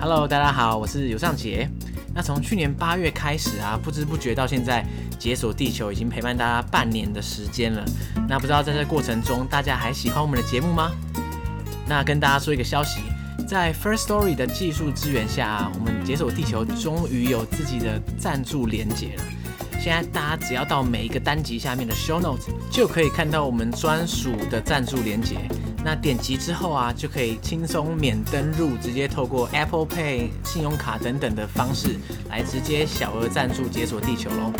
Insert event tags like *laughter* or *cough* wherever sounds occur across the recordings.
Hello，大家好，我是尤尚杰。那从去年八月开始啊，不知不觉到现在，解锁地球已经陪伴大家半年的时间了。那不知道在这过程中，大家还喜欢我们的节目吗？那跟大家说一个消息，在 First Story 的技术支援下啊，我们解锁地球终于有自己的赞助连结了。现在大家只要到每一个单集下面的 Show Notes，就可以看到我们专属的赞助连结。那点击之后啊，就可以轻松免登录，直接透过 Apple Pay、信用卡等等的方式来直接小额赞助解锁地球喽。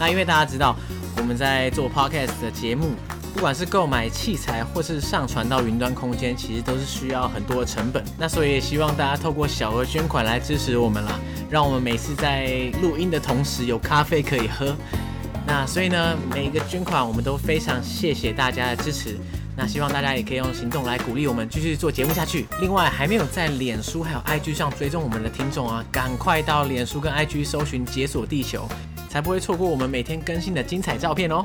那因为大家知道我们在做 Podcast 的节目，不管是购买器材或是上传到云端空间，其实都是需要很多的成本。那所以也希望大家透过小额捐款来支持我们啦，让我们每次在录音的同时有咖啡可以喝。那所以呢，每一个捐款我们都非常谢谢大家的支持。那希望大家也可以用行动来鼓励我们继续做节目下去。另外，还没有在脸书还有 IG 上追踪我们的听众啊，赶快到脸书跟 IG 搜寻“解锁地球”，才不会错过我们每天更新的精彩照片哦。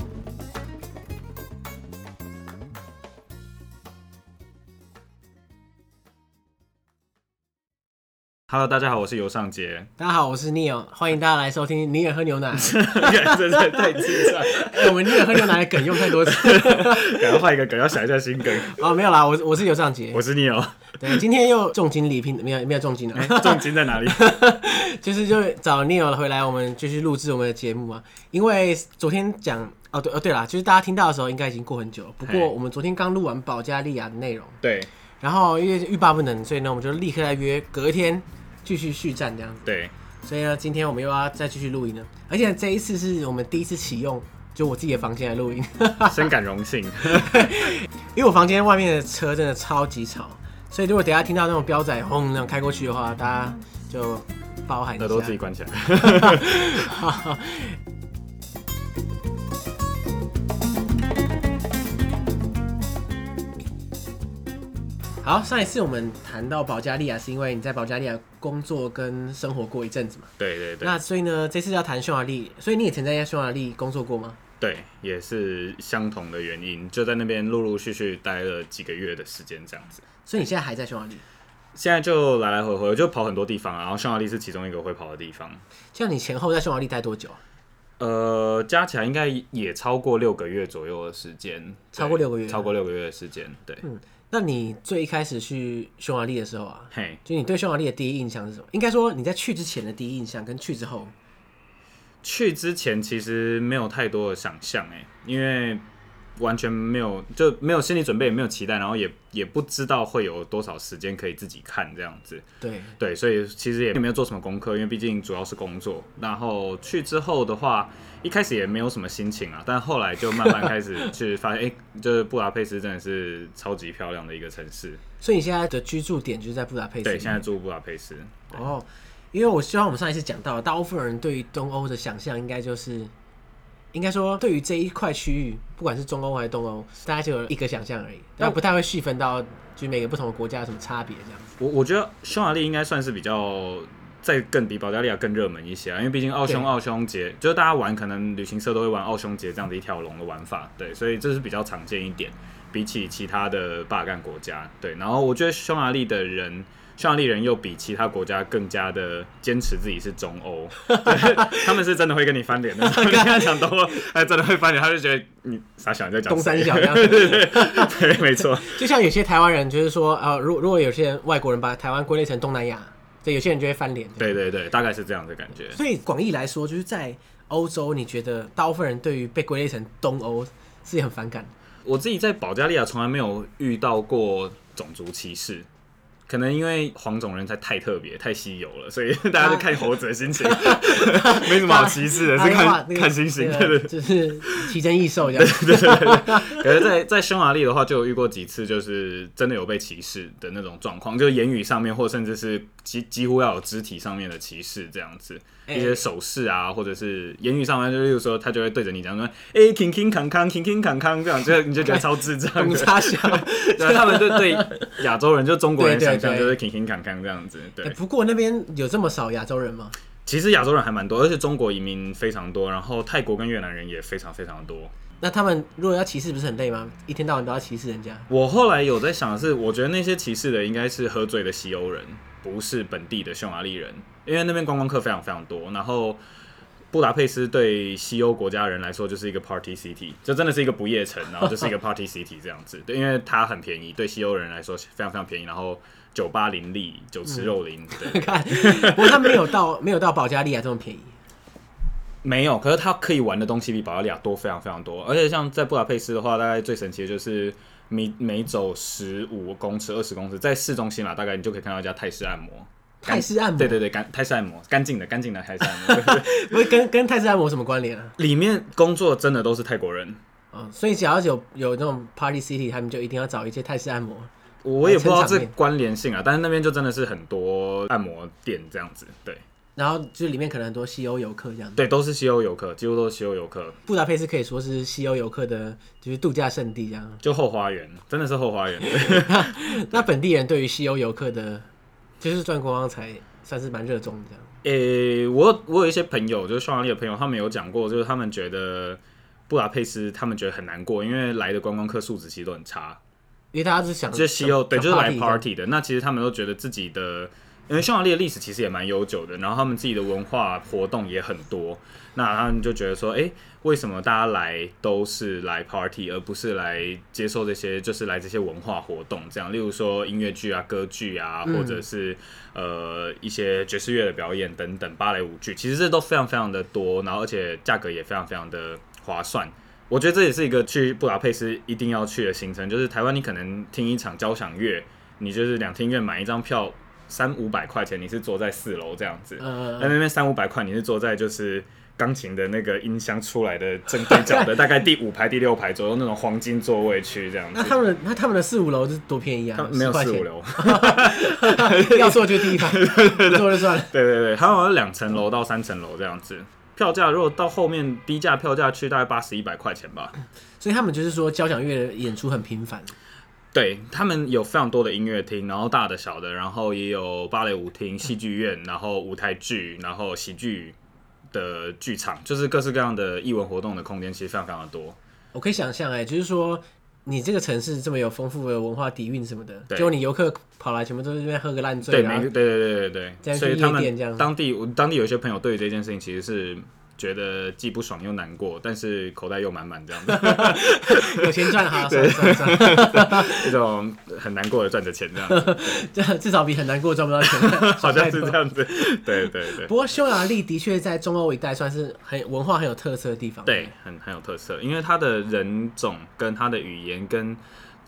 Hello，大家好，我是尤尚杰。大家好，我是 Neil，欢迎大家来收听尼尔喝牛奶。真的太精彩！我们尼尔喝牛奶的梗用太多次，*laughs* 赶快换一个梗，要想一下新梗。*laughs* 哦，没有啦，我我是尤尚杰，我是 Neil。对，今天又重金礼聘，没有没有重金了。*laughs* 重金在哪里？就是就找 Neil 回来，我们继续录制我们的节目啊。因为昨天讲哦对哦对啦，就是大家听到的时候应该已经过很久了。不过我们昨天刚录完保加利亚的内容，对。然后因为欲罢不能，所以呢，我们就立刻来约隔天。继续续战这样子，对，所以呢，今天我们又要再继续录音了，而且这一次是我们第一次启用，就我自己的房间来录音，*laughs* 深感荣幸。*laughs* 因为我房间外面的车真的超级吵，所以如果等下听到那种飙仔轰那种开过去的话，大家就包含一下，耳朵自己关起来。*laughs* 好，上一次我们谈到保加利亚，是因为你在保加利亚工作跟生活过一阵子嘛？对对对。那所以呢，这次要谈匈牙利，所以你也曾在匈牙利工作过吗？对，也是相同的原因，就在那边陆陆续续待了几个月的时间，这样子。所以你现在还在匈牙利？现在就来来回回，就跑很多地方，然后匈牙利是其中一个会跑的地方。像你前后在匈牙利待多久？呃，加起来应该也超过六个月左右的时间。超过六个月？超过六个月的时间，对。嗯。那你最一开始去匈牙利的时候啊，嘿，就你对匈牙利的第一印象是什么？应该说你在去之前的第一印象跟去之后，去之前其实没有太多的想象哎，因为完全没有就没有心理准备，也没有期待，然后也也不知道会有多少时间可以自己看这样子。对对，所以其实也没有做什么功课，因为毕竟主要是工作。然后去之后的话。一开始也没有什么心情啊，但后来就慢慢开始去发现，哎、欸，就是布达佩斯真的是超级漂亮的一个城市。所以你现在的居住点就是在布达佩斯？对，现在住布达佩斯。哦，因为我希望我们上一次讲到，大部分人对于东欧的想象应该就是，应该说对于这一块区域，不管是中欧还是东欧，大家就有一个想象而已，但不太会细分到就每个不同的国家有什么差别这样子。我我觉得匈牙利应该算是比较。再更比保加利亚更热门一些啊，因为毕竟奥匈奥匈节，就是大家玩可能旅行社都会玩奥匈节这样的一条龙的玩法，对，所以这是比较常见一点，比起其他的巴尔干国家，对。然后我觉得匈牙利的人，匈牙利人又比其他国家更加的坚持自己是中欧，*laughs* *laughs* 他们是真的会跟你翻脸的。*laughs* 你跟他讲东欧，他真的会翻脸，他就觉得你傻小，你在讲东三小这样子，对对对，没错。就像有些台湾人就是说，呃，如如果有些人外国人把台湾归类成东南亚。对，有些人就会翻脸。对对对，大概是这样的感觉。所以广义来说，就是在欧洲，你觉得大部分人对于被归类成东欧是很反感。我自己在保加利亚从来没有遇到过种族歧视。可能因为黄种人才太特别、太稀有了，所以 *laughs* 大家都看猴子的心情，*laughs* 没什么好歧视的，是看看心情，对对，*laughs* 就是奇珍异兽这样。对对对。可是，在在匈牙利的话，就有遇过几次，就是真的有被歧视的那种状况，就是言语上面，或甚至是几几乎要有肢体上面的歧视这样子。一些手势啊，或者是言语上面，就例如说，他就会对着你讲说：“哎、欸，康康康康，康康康康，这样就你就觉得超智障的。”差小，对，他们就对亚洲人，就中国人想象就是勤勤恳恳这样子。对，欸、不过那边有这么少亚洲人吗？其实亚洲人还蛮多，而且中国移民非常多，然后泰国跟越南人也非常非常多。那他们如果要歧视，不是很累吗？一天到晚都要歧视人家。我后来有在想的是，我觉得那些歧视的应该是喝醉的西欧人。不是本地的匈牙利人，因为那边观光客非常非常多。然后布达佩斯对西欧国家人来说就是一个 party city，就真的是一个不夜城，然后就是一个 party city 这样子。对，因为它很便宜，对西欧人来说非常非常便宜。然后酒吧林立，九池肉林。*laughs* 看，不过它没有到 *laughs* 没有到保加利亚这么便宜。没有，可是它可以玩的东西比保加利亚多非常非常多。而且像在布达佩斯的话，大概最神奇的就是。每每走十五公尺、二十公尺，在市中心啦，大概你就可以看到一家泰式按摩。泰式按摩，对对对，干泰式按摩，干净的、干净的泰式按摩。*laughs* 不是跟跟泰式按摩什么关联啊？里面工作真的都是泰国人。哦，所以只要有有那种 Party City，他们就一定要找一些泰式按摩。我也不知道这关联性啊，但是那边就真的是很多按摩店这样子，对。然后就里面可能很多西欧游客这样，对，都是西欧游客，几乎都是西欧游客。布达佩斯可以说是西欧游客的，就是度假胜地这样。就后花园，真的是后花园。*laughs* 那本地人对于西欧游客的，就是赚观光才，算是蛮热衷这样。诶、欸，我我有一些朋友，就是匈牙利的朋友，他们有讲过，就是他们觉得布达佩斯，他们觉得很难过，因为来的观光客素质其实都很差。因为大家是想，就是西欧，对，就是来 party 的。那其实他们都觉得自己的。因为匈牙利的历史其实也蛮悠久的，然后他们自己的文化活动也很多，那他们就觉得说，哎，为什么大家来都是来 party，而不是来接受这些，就是来这些文化活动这样，例如说音乐剧啊、歌剧啊，或者是呃一些爵士乐的表演等等，芭蕾舞剧，其实这都非常非常的多，然后而且价格也非常非常的划算。我觉得这也是一个去布达佩斯一定要去的行程，就是台湾你可能听一场交响乐，你就是两厅院买一张票。三五百块钱，你是坐在四楼这样子，在、uh, 那边三五百块，你是坐在就是钢琴的那个音箱出来的正对角的大概第五排、第六排左右那种黄金座位区这样子。那他们那他们的四五楼是多便宜啊？没有四五楼，*laughs* 要坐就第一排，*laughs* 坐就算了。对对对，他们好像两层楼到三层楼这样子，票价如果到后面低价票价去大概八十一百块钱吧。所以他们就是说交响乐的演出很频繁。对，他们有非常多的音乐厅，然后大的小的，然后也有芭蕾舞厅、戏剧院，然后舞台剧，然后喜剧的剧场，就是各式各样的艺文活动的空间，其实非常非常的多。我可以想象，哎，就是说你这个城市这么有丰富的文化底蕴什么的，结果你游客跑来，全部都是这边喝个烂醉，对，对对对对对，所以他们当地我当地有些朋友对于这件事情其实是。觉得既不爽又难过，但是口袋又满满这样子，*laughs* 有钱赚哈，*laughs* 对，算算这 *laughs* 种很难过的赚着钱这样子，至少比很难过赚不到钱，好像是这样子。对对对。不过匈牙利的确在中欧一带算是很文化很有特色的地方，对，很很有特色，因为它的人种跟它的语言跟。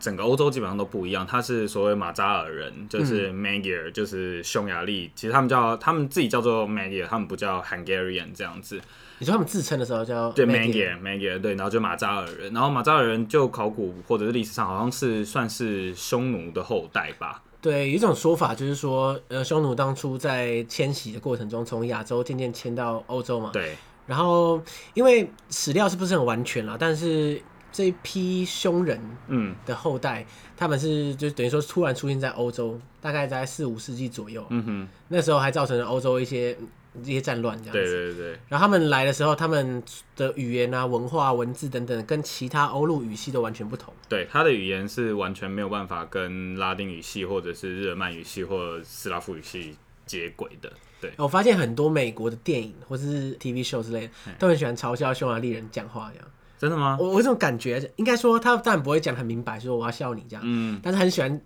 整个欧洲基本上都不一样，他是所谓马扎尔人，就是 Magyar，、嗯、就是匈牙利。其实他们叫他们自己叫做 Magyar，他们不叫 Hungarian 这样子。你说他们自称的时候叫对 Magyar，Magyar 对，然后就马扎尔人。然后马扎尔人就考古或者是历史上好像是算是匈奴的后代吧。对，有一种说法就是说，呃，匈奴当初在迁徙的过程中，从亚洲渐渐迁到欧洲嘛。对。然后因为史料是不是很完全了，但是。这一批匈人，嗯，的后代，嗯、他们是就等于说突然出现在欧洲，大概在四五世纪左右，嗯哼，那时候还造成了欧洲一些一些战乱这样子，对对对。然后他们来的时候，他们的语言啊、文化、文字等等，跟其他欧陆语系都完全不同。对，他的语言是完全没有办法跟拉丁语系或者是日耳曼语系或者斯拉夫语系接轨的。对，我发现很多美国的电影或者是 TV show 之类的，都很喜欢嘲笑匈牙利人讲话这样。真的吗？我我这种感觉，应该说他当然不会讲很明白，说我要笑你这样，嗯，但是很喜欢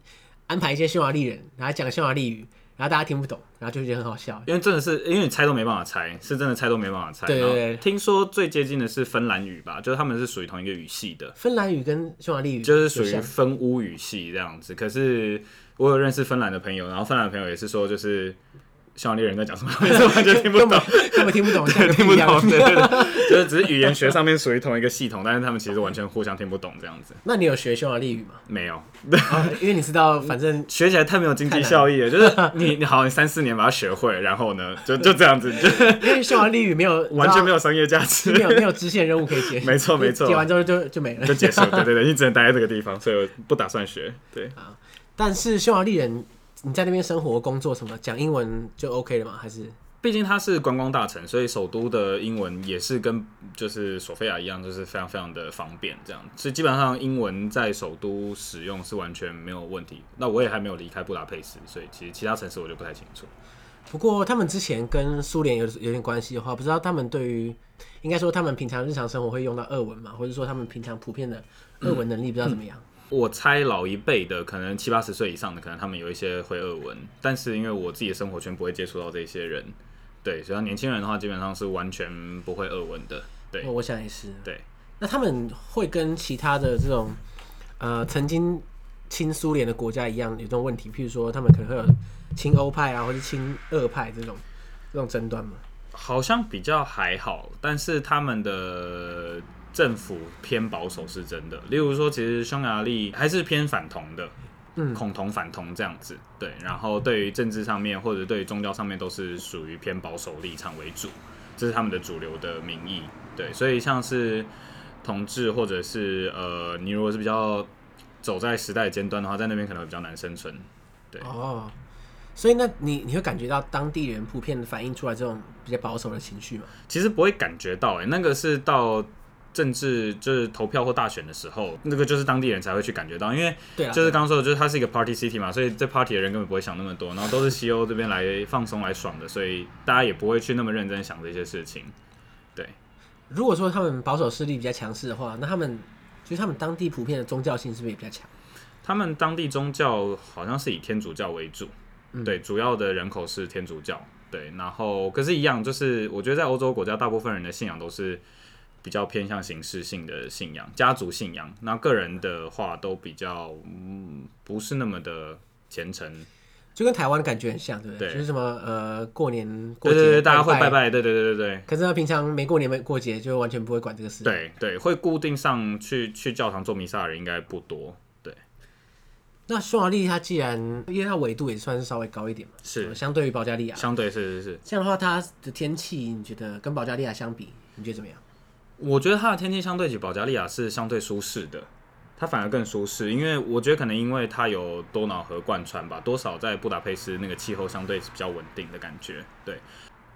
安排一些匈牙利人，然后讲匈牙利语，然后大家听不懂，然后就觉得很好笑。因为真的是，因为你猜都没办法猜，是真的猜都没办法猜。对对对。听说最接近的是芬兰语吧，就是他们是属于同一个语系的。芬兰语跟匈牙利语就是属于芬乌语系这样子。可是我有认识芬兰的朋友，然后芬兰的朋友也是说，就是。匈牙利人在讲什么？*laughs* 完全听不懂，根本听不懂，对，*laughs* 听不懂，对对对，就是只是语言学上面属于同一个系统，但是他们其实完全互相听不懂这样子。那你有学匈牙利语吗？没有，因为你知道，*laughs* 反正学起来太没有经济效益了。就是你你好，你三四年把它学会，然后呢，就就这样子，就因为匈牙利语没有完全没有商业价值，没有没有支线任务可以接，没错没错，接完之后就就没了，就结束。对对对，你只能待在这个地方，所以我不打算学。对啊，但是匈牙利人。你在那边生活、工作什么，讲英文就 OK 了吗？还是毕竟它是观光大城，所以首都的英文也是跟就是索菲亚一样，就是非常非常的方便。这样，所以基本上英文在首都使用是完全没有问题。那我也还没有离开布达佩斯，所以其实其他城市我就不太清楚。不过他们之前跟苏联有有点关系的话，不知道他们对于应该说他们平常日常生活会用到俄文嘛，或者说他们平常普遍的俄文能力不知道怎么样。嗯嗯我猜老一辈的，可能七八十岁以上的，可能他们有一些会俄文，但是因为我自己的生活圈不会接触到这些人，对，所以年轻人的话基本上是完全不会俄文的。对，我想也是。对，那他们会跟其他的这种呃曾经亲苏联的国家一样有这种问题，譬如说他们可能会有亲欧派啊，或者亲俄派这种这种争端吗？好像比较还好，但是他们的。政府偏保守是真的，例如说，其实匈牙利还是偏反同的，嗯，恐同反同这样子，对。然后对于政治上面或者对于宗教上面都是属于偏保守立场为主，这是他们的主流的民意，对。所以像是同志或者是呃，你如果是比较走在时代尖端的话，在那边可能会比较难生存，对。哦，所以那你你会感觉到当地人普遍反映出来这种比较保守的情绪吗？其实不会感觉到、欸，哎，那个是到。政治就是投票或大选的时候，那个就是当地人才会去感觉到，因为就是刚刚说的，就是它是一个 party city 嘛，所以这 party 的人根本不会想那么多，然后都是 *laughs* 西欧这边来放松来爽的，所以大家也不会去那么认真想这些事情。对，如果说他们保守势力比较强势的话，那他们就是他们当地普遍的宗教性是不是也比较强？他们当地宗教好像是以天主教为主，嗯、对，主要的人口是天主教，对，然后可是，一样就是我觉得在欧洲国家，大部分人的信仰都是。比较偏向形式性的信仰，家族信仰。那个人的话都比较，嗯，不是那么的虔诚，就跟台湾的感觉很像，对不对？对，就是什么呃，过年过节，对对对，大家会拜拜，对对对对对。可是他平常没过年没过节，就完全不会管这个事。对对，会固定上去去教堂做弥撒的人应该不多。对。那匈牙利它既然，因为它纬度也算是稍微高一点嘛，是相对于保加利亚，相对是是是。这样的话，它的天气你觉得跟保加利亚相比，你觉得怎么样？我觉得它的天气相对起保加利亚是相对舒适的，它反而更舒适，因为我觉得可能因为它有多瑙河贯穿吧，多少在布达佩斯那个气候相对是比较稳定的感觉。对，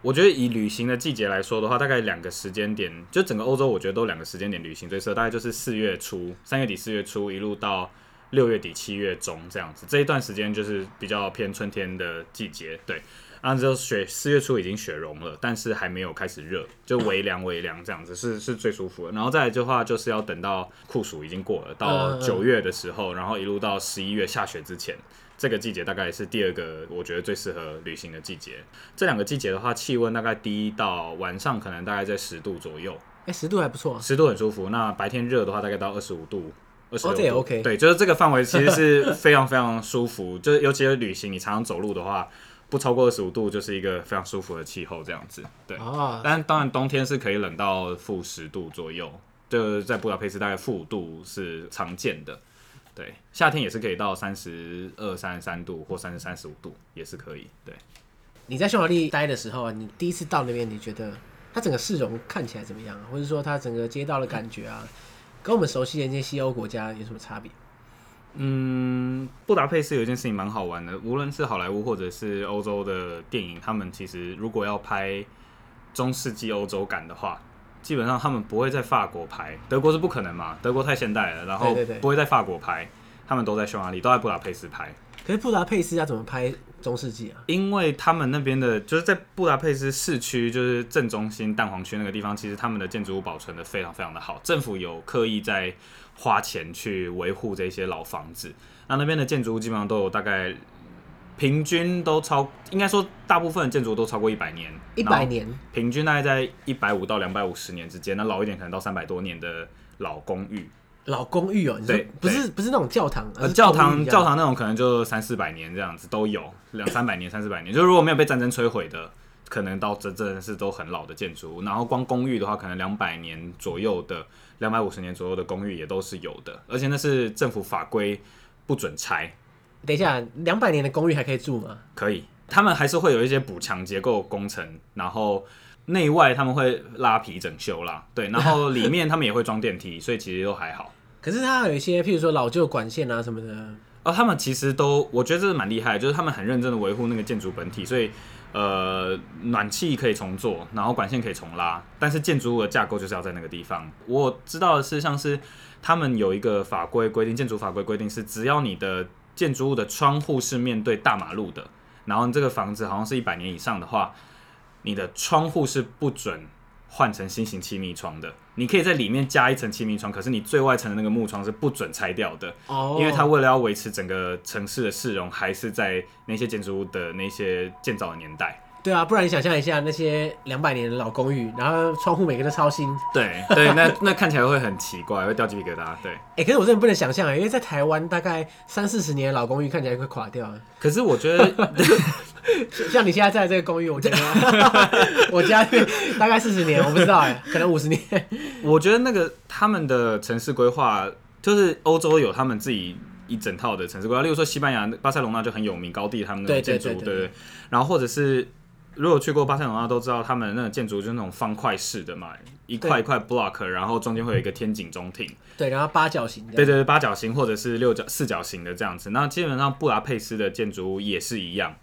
我觉得以旅行的季节来说的话，大概两个时间点，就整个欧洲我觉得都两个时间点旅行最适合，大概就是四月初、三月底四月初一路到六月底七月中这样子，这一段时间就是比较偏春天的季节。对。然后就雪，四月初已经雪融了，但是还没有开始热，就微凉微凉这样子，是是最舒服的。然后再来的话，就是要等到酷暑已经过了，到九月的时候，然后一路到十一月下雪之前，这个季节大概是第二个我觉得最适合旅行的季节。这两个季节的话，气温大概低到晚上可能大概在十度左右，哎，十度还不错，十度很舒服。那白天热的话，大概到二十五度，二十六度，哦，这也 OK。对，就是这个范围其实是非常非常舒服，*laughs* 就是尤其是旅行，你常常走路的话。不超过二十五度就是一个非常舒服的气候，这样子。对，哦、但当然冬天是可以冷到负十度左右，就是在布达佩斯大概负五度是常见的。对，夏天也是可以到三十二、三十三度或三十三十五度也是可以。对，你在匈牙利待的时候啊，你第一次到那边，你觉得它整个市容看起来怎么样啊？或者说它整个街道的感觉啊，跟我们熟悉的那些西欧国家有什么差别？嗯，布达佩斯有一件事情蛮好玩的，无论是好莱坞或者是欧洲的电影，他们其实如果要拍中世纪欧洲感的话，基本上他们不会在法国拍，德国是不可能嘛，德国太现代了，然后不会在法国拍，他们都在匈牙利，都在布达佩斯拍。可是布达佩斯要怎么拍中世纪啊？因为他们那边的就是在布达佩斯市区，就是正中心蛋黄区那个地方，其实他们的建筑物保存的非常非常的好，政府有刻意在。花钱去维护这些老房子，那那边的建筑物基本上都有大概平均都超，应该说大部分的建筑都超过一百年，一百年，平均大概在一百五到两百五十年之间，那老一点可能到三百多年的老公寓，老公寓哦，对，不是不是那种教堂，呃，教堂教堂那种可能就三四百年这样子都有，两三百年三四百年，就如果没有被战争摧毁的。可能到真正是都很老的建筑物，然后光公寓的话，可能两百年左右的，两百五十年左右的公寓也都是有的，而且那是政府法规不准拆。等一下，两百年的公寓还可以住吗？可以，他们还是会有一些补强结构工程，然后内外他们会拉皮整修啦，对，然后里面他们也会装电梯，所以其实都还好。*laughs* 可是它有一些，譬如说老旧管线啊什么的，哦，他们其实都，我觉得这是蛮厉害，就是他们很认真的维护那个建筑本体，所以呃，暖气可以重做，然后管线可以重拉，但是建筑物的架构就是要在那个地方。我知道的是，像是他们有一个法规规定，建筑法规规定是，只要你的建筑物的窗户是面对大马路的，然后这个房子好像是一百年以上的话，你的窗户是不准换成新型气密窗的。你可以在里面加一层气密窗，可是你最外层的那个木窗是不准拆掉的哦，因为它为了要维持整个城市的市容，还是在那些建筑物的那些建造的年代。对啊，不然你想象一下那些两百年的老公寓，然后窗户每个都超新。对对，那 *laughs* 那看起来会很奇怪，会掉鸡皮疙瘩。对，哎、欸，可是我真的不能想象啊，因为在台湾大概三四十年的老公寓看起来会垮掉。可是我觉得，*laughs* 像你现在在这个公寓，我觉得 *laughs* 我家大概四十年，我不知道哎，可能五十年。我觉得那个他们的城市规划，就是欧洲有他们自己一整套的城市规划，例如说西班牙巴塞隆纳就很有名，高地他们的建筑，对对，对，对，对，然后或者是。如果去过巴塞罗那都知道，他们那个建筑就是那种方块式的嘛，一块一块 block，然后中间会有一个天井中庭。对，然后八角形。对对对，八角形或者是六角四角形的这样子。那基本上布达佩斯的建筑物也是一样，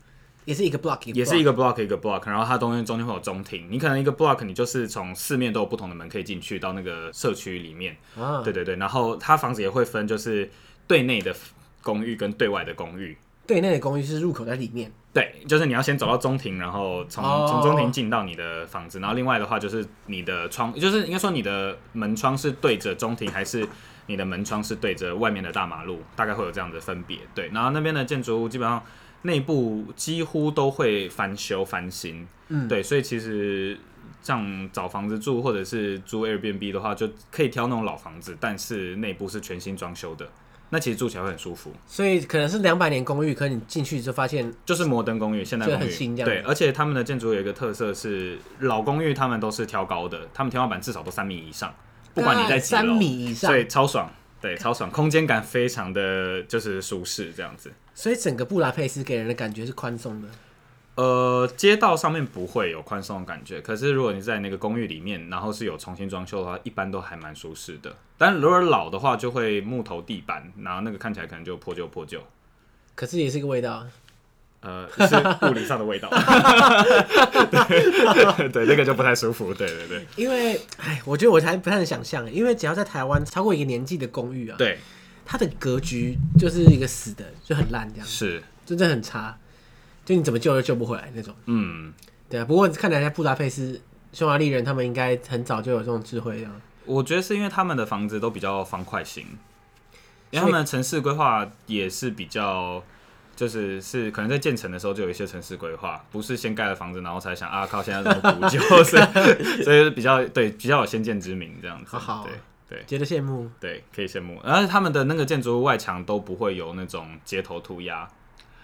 也是一个 block，也是一个 block 一个 block，然后它中间中间会有中庭。你可能一个 block，你就是从四面都有不同的门可以进去到那个社区里面。啊，对对对，然后它房子也会分，就是对内的公寓跟对外的公寓。对内的公寓是入口在里面。对，就是你要先走到中庭，然后从从中庭进到你的房子，然后另外的话就是你的窗，就是应该说你的门窗是对着中庭，还是你的门窗是对着外面的大马路，大概会有这样的分别。对，然后那边的建筑物基本上内部几乎都会翻修翻新，嗯，对，所以其实像找房子住或者是租 Airbnb 的话，就可以挑那种老房子，但是内部是全新装修的。那其实住起来会很舒服，所以可能是两百年公寓，可你进去就发现就是摩登公寓，现代公寓很新这样。对，而且他们的建筑有一个特色是老公寓，他们都是挑高的，他们天花板至少都三米以上，不管你在几楼，三米以上，对，超爽，对，超爽，空间感非常的就是舒适这样子。所以整个布达佩斯给人的感觉是宽松的。呃，街道上面不会有宽松的感觉，可是如果你在那个公寓里面，然后是有重新装修的话，一般都还蛮舒适的。但如果老的话，就会木头地板，然后那个看起来可能就破旧破旧。可是也是一个味道，呃，是物理上的味道。对，对，那个就不太舒服。对对对，因为，哎，我觉得我才不太能想象，因为只要在台湾超过一个年纪的公寓啊，对，它的格局就是一个死的，就很烂这样，是，真的很差。就你怎么救都救不回来那种。嗯，对啊。不过看起来布达佩斯匈牙利人他们应该很早就有这种智慧啊。我觉得是因为他们的房子都比较方块型，因为他们的城市规划也是比较，就是是可能在建成的时候就有一些城市规划，不是先盖了房子然后才想啊靠现在怎么古旧，所以 *laughs* 比较对比较有先见之明这样子。好好，对对，觉得羡慕，对，可以羡慕。而且他们的那个建筑物外墙都不会有那种街头涂鸦。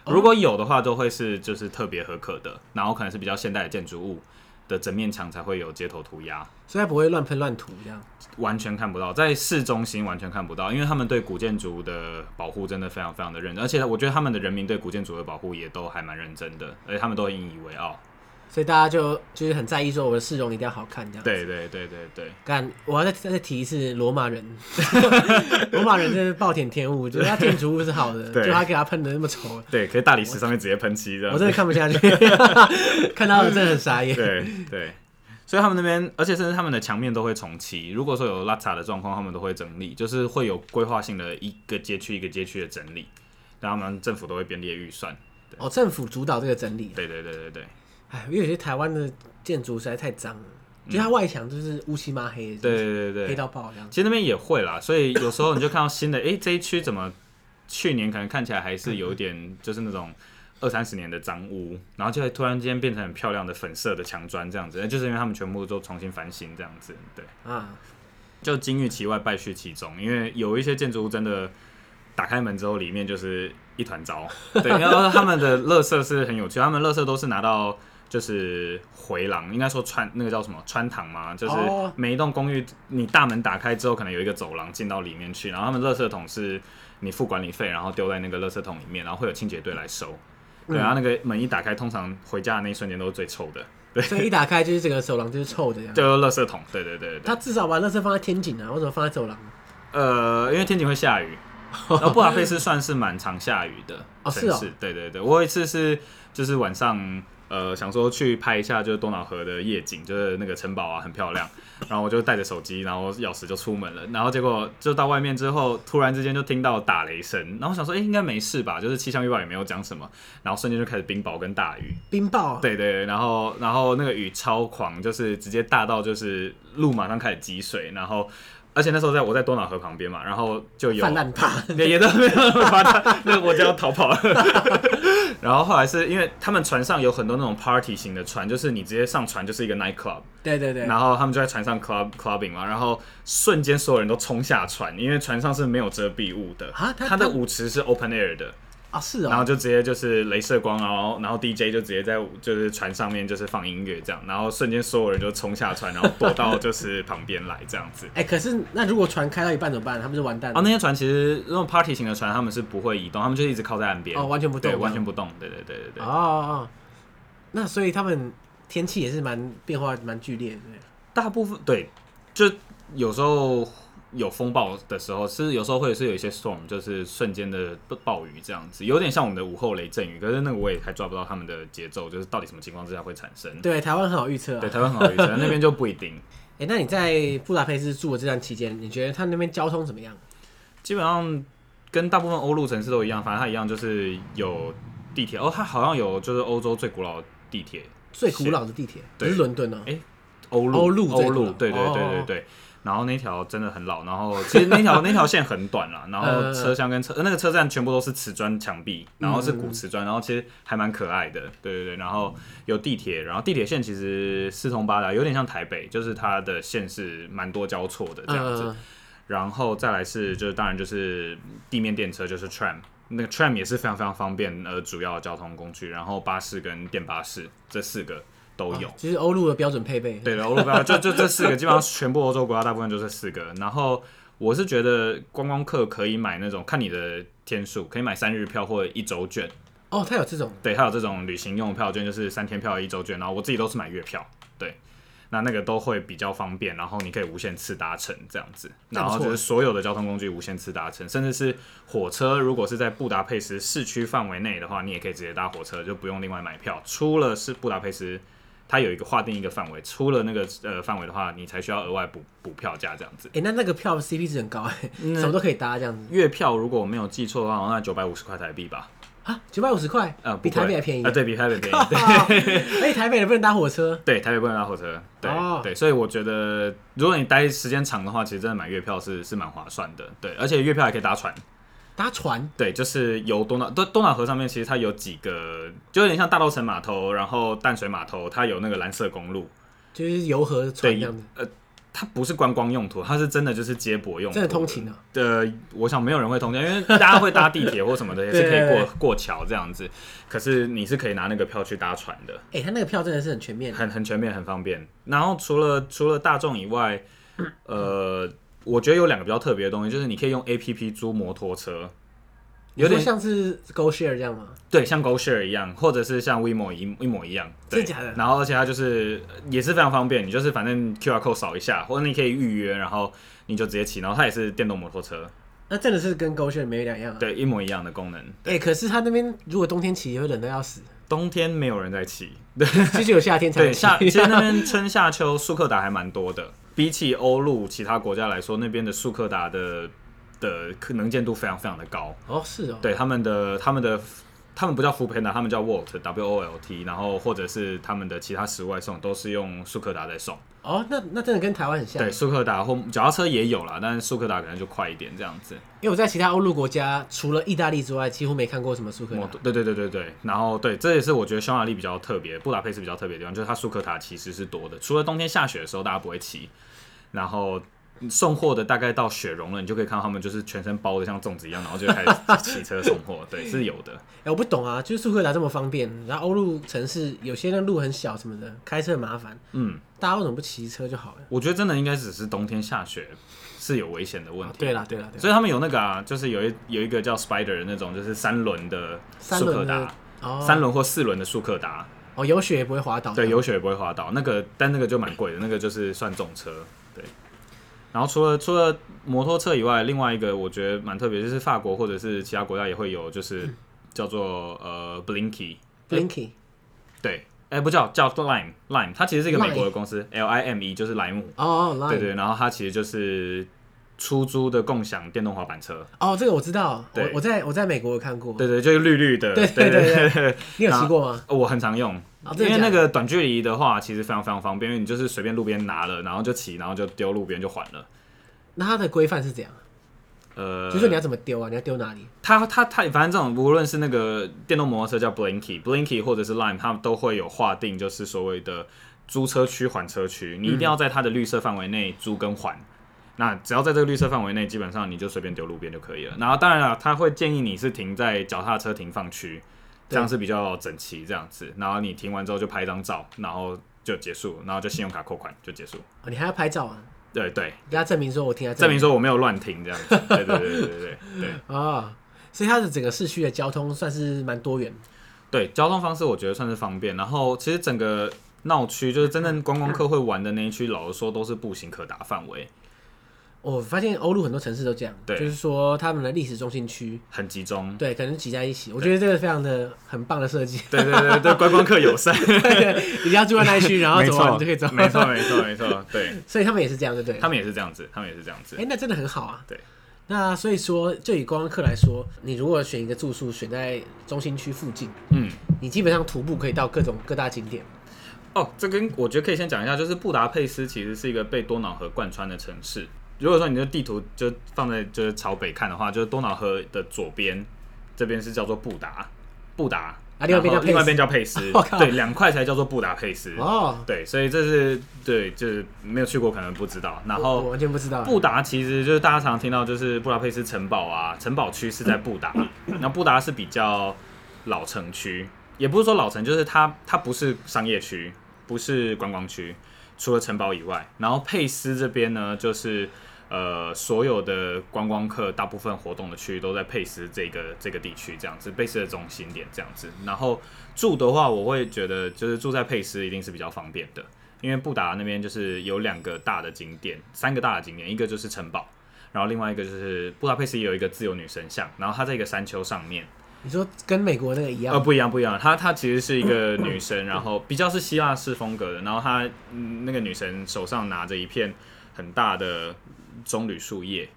如果有的话，都会是就是特别合可的，然后可能是比较现代的建筑物的整面墙才会有街头涂鸦，所以它不会乱喷乱涂这样，完全看不到，在市中心完全看不到，因为他们对古建筑的保护真的非常非常的认真，而且我觉得他们的人民对古建筑的保护也都还蛮认真的，而且他们都引以为傲。所以大家就就是很在意说我的市容一定要好看这样。对对对对对。干，我要再再提一次罗马人，*laughs* 罗马人真是暴殄天物，觉得他建筑物是好的，就他给他喷的那么丑。对，可以大理石上面直接喷漆这样。我真的看不下去，*laughs* 看到了真的很傻眼。对对。所以他们那边，而且甚至他们的墙面都会重漆。如果说有邋遢的状况，他们都会整理，就是会有规划性的一个街区一个街区的整理，然后他们政府都会编列预算。哦，政府主导这个整理。对对对对对。哎，因为有些台湾的建筑实在太脏了，就它外墙就是乌漆嘛黑的，对对对对，黑到爆这样。其实那边也会啦，所以 *laughs* 有时候你就看到新的，哎、欸，这一区怎么去年可能看起来还是有点 *laughs* 就是那种二三十年的脏污，然后就会突然间变成很漂亮的粉色的墙砖这样子，就是因为他们全部都重新翻新这样子，对啊，就金玉其外败絮其中，因为有一些建筑物真的打开门之后里面就是一团糟，对，然后他们的垃圾是很有趣，他们垃圾都是拿到。就是回廊，应该说穿那个叫什么穿堂嘛，就是每一栋公寓你大门打开之后，可能有一个走廊进到里面去，然后他们垃圾桶是你付管理费，然后丢在那个垃圾桶里面，然后会有清洁队来收。对，然后那个门一打开，通常回家的那一瞬间都是最臭的。对，所以一打开就是整个走廊就是臭的呀。就是垃圾桶，对对对，对。他至少把垃圾放在天井啊，为什么放在走廊？呃，因为天井会下雨。*laughs* 然后布达佩斯算是蛮常下雨的。哦，是哦。对对对，我有一次是就是晚上。呃，想说去拍一下就是多瑙河的夜景，就是那个城堡啊，很漂亮。然后我就带着手机，然后钥匙就出门了。然后结果就到外面之后，突然之间就听到打雷声。然后我想说，哎、欸，应该没事吧？就是气象 *laughs* 预报也没有讲什么。然后瞬间就开始冰雹跟大雨。冰雹。对对。然后然后那个雨超狂，就是直接大到就是路马上开始积水。然后而且那时候在我在多瑙河旁边嘛，然后就有泛滥怕，*laughs* 也都没有那么夸张，那个我就要逃跑了。*laughs* 然后后来是因为他们船上有很多那种 party 型的船，就是你直接上船就是一个 night club。对对对。然后他们就在船上 club clubbing 嘛，然后瞬间所有人都冲下船，因为船上是没有遮蔽物的。啊，它的舞池是 open air 的。啊，是啊，然后就直接就是镭射光，然后然后 DJ 就直接在就是船上面就是放音乐这样，然后瞬间所有人就冲下船，然后躲到就是旁边来这样子。*laughs* 哎、欸，可是那如果船开到一半怎么办？他们就完蛋了。哦，那些船其实那种 party 型的船，他们是不会移动，他们就一直靠在岸边。哦，完全不动。对，完全不动。对对对对对。哦哦，那所以他们天气也是蛮变化蛮剧烈的。大部分对，就有时候。有风暴的时候，是有时候会是有一些 storm，就是瞬间的暴雨这样子，有点像我们的午后雷阵雨。可是那个我也还抓不到他们的节奏，就是到底什么情况之下会产生。对，台湾很好预测啊。对，台湾很好预测，那边就不一定。哎、欸，那你在布达佩斯住的这段期间，你觉得他那边交通怎么样？基本上跟大部分欧陆城市都一样，反正它一样就是有地铁。哦，它好像有就是欧洲最古老的地铁，最古老的地铁，不是伦敦哦。哎、欸，欧陆，欧陆，欧陆，对对对对对，对。然后那条真的很老，然后其实那条那条线很短啦，*laughs* 然后车厢跟车那个车站全部都是瓷砖墙壁，然后是古瓷砖，然后其实还蛮可爱的，对对对。然后有地铁，然后地铁线其实四通八达，有点像台北，就是它的线是蛮多交错的这样子。然后再来是就是当然就是地面电车，就是 tram，那个 tram 也是非常非常方便呃主要的交通工具。然后巴士跟电巴士这四个。都有，其实欧陆的标准配备，对的，欧陆标准就就这四个，基本上全部欧洲国家大部分就这四个。然后我是觉得观光客可以买那种，看你的天数，可以买三日票或者一周券。哦，他有这种，对，他有这种旅行用票券，就是三天票一周券。然后我自己都是买月票，对，那那个都会比较方便，然后你可以无限次搭乘这样子。然后就是所有的交通工具无限次搭乘，甚至是火车，如果是在布达佩斯市区范围内的话，你也可以直接搭火车，就不用另外买票。除了是布达佩斯。它有一个划定一个范围，出了那个呃范围的话，你才需要额外补补票价这样子。哎、欸，那那个票 CP 值很高哎、*laughs* 欸，嗯、什么都可以搭这样子。月票如果我没有记错的话，好像在九百五十块台币吧？啊，九百五十块？呃，比台北还便宜啊？对，比台北便宜。*laughs* 而且台北的不能搭火车。对，台北不能搭火车。对、哦、对，所以我觉得如果你待时间长的话，其实真的买月票是是蛮划算的。对，而且月票还可以搭船。搭船，对，就是游多瑙多多瑙河上面，其实它有几个，就有点像大稻城码头，然后淡水码头，它有那个蓝色公路，就是游河船一样的。呃，它不是观光用途，它是真的就是接驳用途。真的通勤啊？呃，我想没有人会通勤，因为大家会搭地铁或什么的，也是可以过过桥这样子。可是你是可以拿那个票去搭船的。哎、欸，它那个票真的是很全面，很很全面，很方便。然后除了除了大众以外，呃。嗯我觉得有两个比较特别的东西，就是你可以用 A P P 租摩托车，有点像是 GoShare 这样吗？对，像 GoShare 一样，或者是像 WeMo 一一模一样。真的假的？然后而且它就是也是非常方便，你就是反正 QR code 扫一下，或者你可以预约，然后你就直接骑，然后它也是电动摩托车。那真的是跟 GoShare 没两样啊？对，一模一样的功能。哎、欸，可是它那边如果冬天骑也会冷的要死。冬天没有人在骑，对，其实有夏天才对夏。其实那边春夏秋速克达还蛮多的。比起欧陆其他国家来说，那边的速克达的的可能见度非常非常的高。哦，是哦，对他们的他们的他们不叫 foodpanda，他们叫 Wolt W O L T，然后或者是他们的其他食物外送都是用速克达在送哦，那那真的跟台湾很像，对，速克达或脚踏车也有啦，但是速克达可能就快一点这样子。因为我在其他欧陆国家，除了意大利之外，几乎没看过什么速克达。对对对对对，然后对，这也是我觉得匈牙利比较特别，布达佩斯比较特别的地方，就是它速克达其实是多的，除了冬天下雪的时候大家不会骑。然后送货的大概到雪融了，你就可以看到他们就是全身包的像粽子一样，然后就开始骑车送货。对，*laughs* 是有的。哎、欸，我不懂啊，就是速克达这么方便，然后欧陆城市有些那路很小什么的，开车很麻烦。嗯，大家为什么不骑车就好了？我觉得真的应该只是冬天下雪是有危险的问题。对啦，对啦，所以他们有那个啊，就是有一有一个叫 Spider 的那种，就是三轮的速克达，三轮、哦、或四轮的速克达。哦，有雪也不会滑倒。对，有雪也不会滑倒。那个，但那个就蛮贵的，那个就是算重车。对，然后除了除了摩托车以外，另外一个我觉得蛮特别，就是法国或者是其他国家也会有，就是叫做呃 Blinky Blinky，对，哎不叫叫 Lime Lime，它其实是一个美国的公司，L I M E 就是莱姆，哦对对，然后它其实就是。出租的共享电动滑板车哦，这个我知道，我我在我在美国有看过，对对，就是绿绿的，对对对对，你有骑过吗？我很常用，因为那个短距离的话，其实非常非常方便，因为你就是随便路边拿了，然后就骑，然后就丢路边就还了。那它的规范是怎样？呃，就是你要怎么丢啊？你要丢哪里？它它它，反正这种无论是那个电动摩托车叫 Blinky Blinky 或者是 Lime，它们都会有划定，就是所谓的租车区还车区，你一定要在它的绿色范围内租跟还。那只要在这个绿色范围内，基本上你就随便丢路边就可以了。然后当然了，他会建议你是停在脚踏车停放区，这样是比较整齐这样子。然后你停完之后就拍一张照，然后就结束，然后就信用卡扣款就结束。哦，你还要拍照啊？对对，给他证明说我停在，证明说我没有乱停这样子。对对对对对对。啊哦，所以它的整个市区的交通算是蛮多元。对，交通方式我觉得算是方便。然后其实整个闹区就是真正观光客会玩的那一区，老实说都是步行可达范围。我发现欧陆很多城市都这样，对，就是说他们的历史中心区很集中，对，可能挤在一起。我觉得这个非常的很棒的设计，对对对对，观光客友善，*laughs* 你要住在那一区，然后走完就可以走，没错没错没错，对。所以他们也是这样，对对？他们也是这样子，他们也是这样子。哎，那真的很好啊。对，那所以说，就以观光客来说，你如果选一个住宿，选在中心区附近，嗯，你基本上徒步可以到各种各大景点。哦，这跟我觉得可以先讲一下，就是布达佩斯其实是一个被多瑙河贯穿的城市。如果说你的地图就放在就是朝北看的话，就是多瑙河的左边，这边是叫做布达，布达，啊，另外一边叫另外一边叫佩斯，*laughs* 对，两块才叫做布达佩斯。哦，对，所以这是对，就是没有去过可能不知道。然后完全不知道。布达其实就是大家常常听到，就是布达佩斯城堡啊，城堡区是在布达，*coughs* 那布达是比较老城区，也不是说老城，就是它它不是商业区，不是观光区，除了城堡以外，然后佩斯这边呢就是。呃，所有的观光客大部分活动的区域都在佩斯这个这个地区，这样子，佩斯的中心点这样子。然后住的话，我会觉得就是住在佩斯一定是比较方便的，因为布达那边就是有两个大的景点，三个大的景点，一个就是城堡，然后另外一个就是布达佩斯也有一个自由女神像，然后它在一个山丘上面。你说跟美国那个一样？呃，不一样，不一样。她她其实是一个女神，然后比较是希腊式风格的，然后她、嗯、那个女神手上拿着一片很大的。棕榈树叶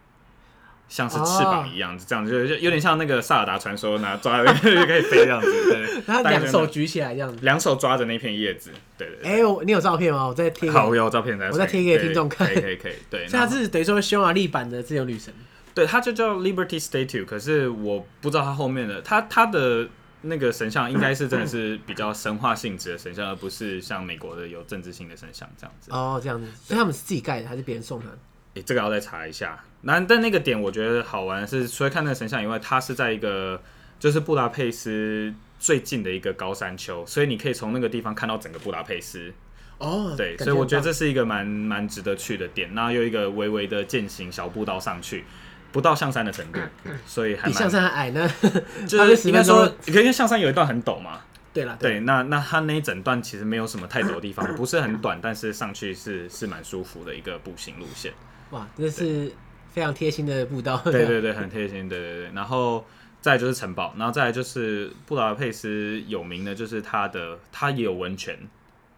像是翅膀一样，哦、这样就就有点像那个萨尔达传说拿抓 *laughs* 可以飞这样子。对，*laughs* 他两手举起来这样子，两手抓着那片叶子。对对，对。哎、欸，你有照片吗？我再贴。好，我有照片在。我再贴给听众看。可以可以可以。对，*laughs* 所以它是等于说匈牙利版的自由女神。对，它就叫 Liberty Statue，可是我不知道它后面的它它的那个神像应该是真的是比较神话性质的神像，而不是像美国的有政治性的神像这样子。哦，这样子。所以他们是自己盖的，还是别人送他的？诶、欸，这个要再查一下。那但那个点我觉得好玩的是，除了看那个神像以外，它是在一个就是布达佩斯最近的一个高山丘，所以你可以从那个地方看到整个布达佩斯。哦，对，所以我觉得这是一个蛮蛮值得去的点。然后有一个微微的健行小步道上去，不到象山的程度，*laughs* 所以还比象山还矮呢。*laughs* 就是 *laughs* 应该说，因为象山有一段很陡嘛。对了，对，那那它那一整段其实没有什么太陡的地方，不是很短，但是上去是是蛮舒服的一个步行路线。哇，这是非常贴心的步道。*laughs* 对对对，很贴心。对对对，然后再就是城堡，然后再来就是布达佩斯有名的就是它的，它也有温泉。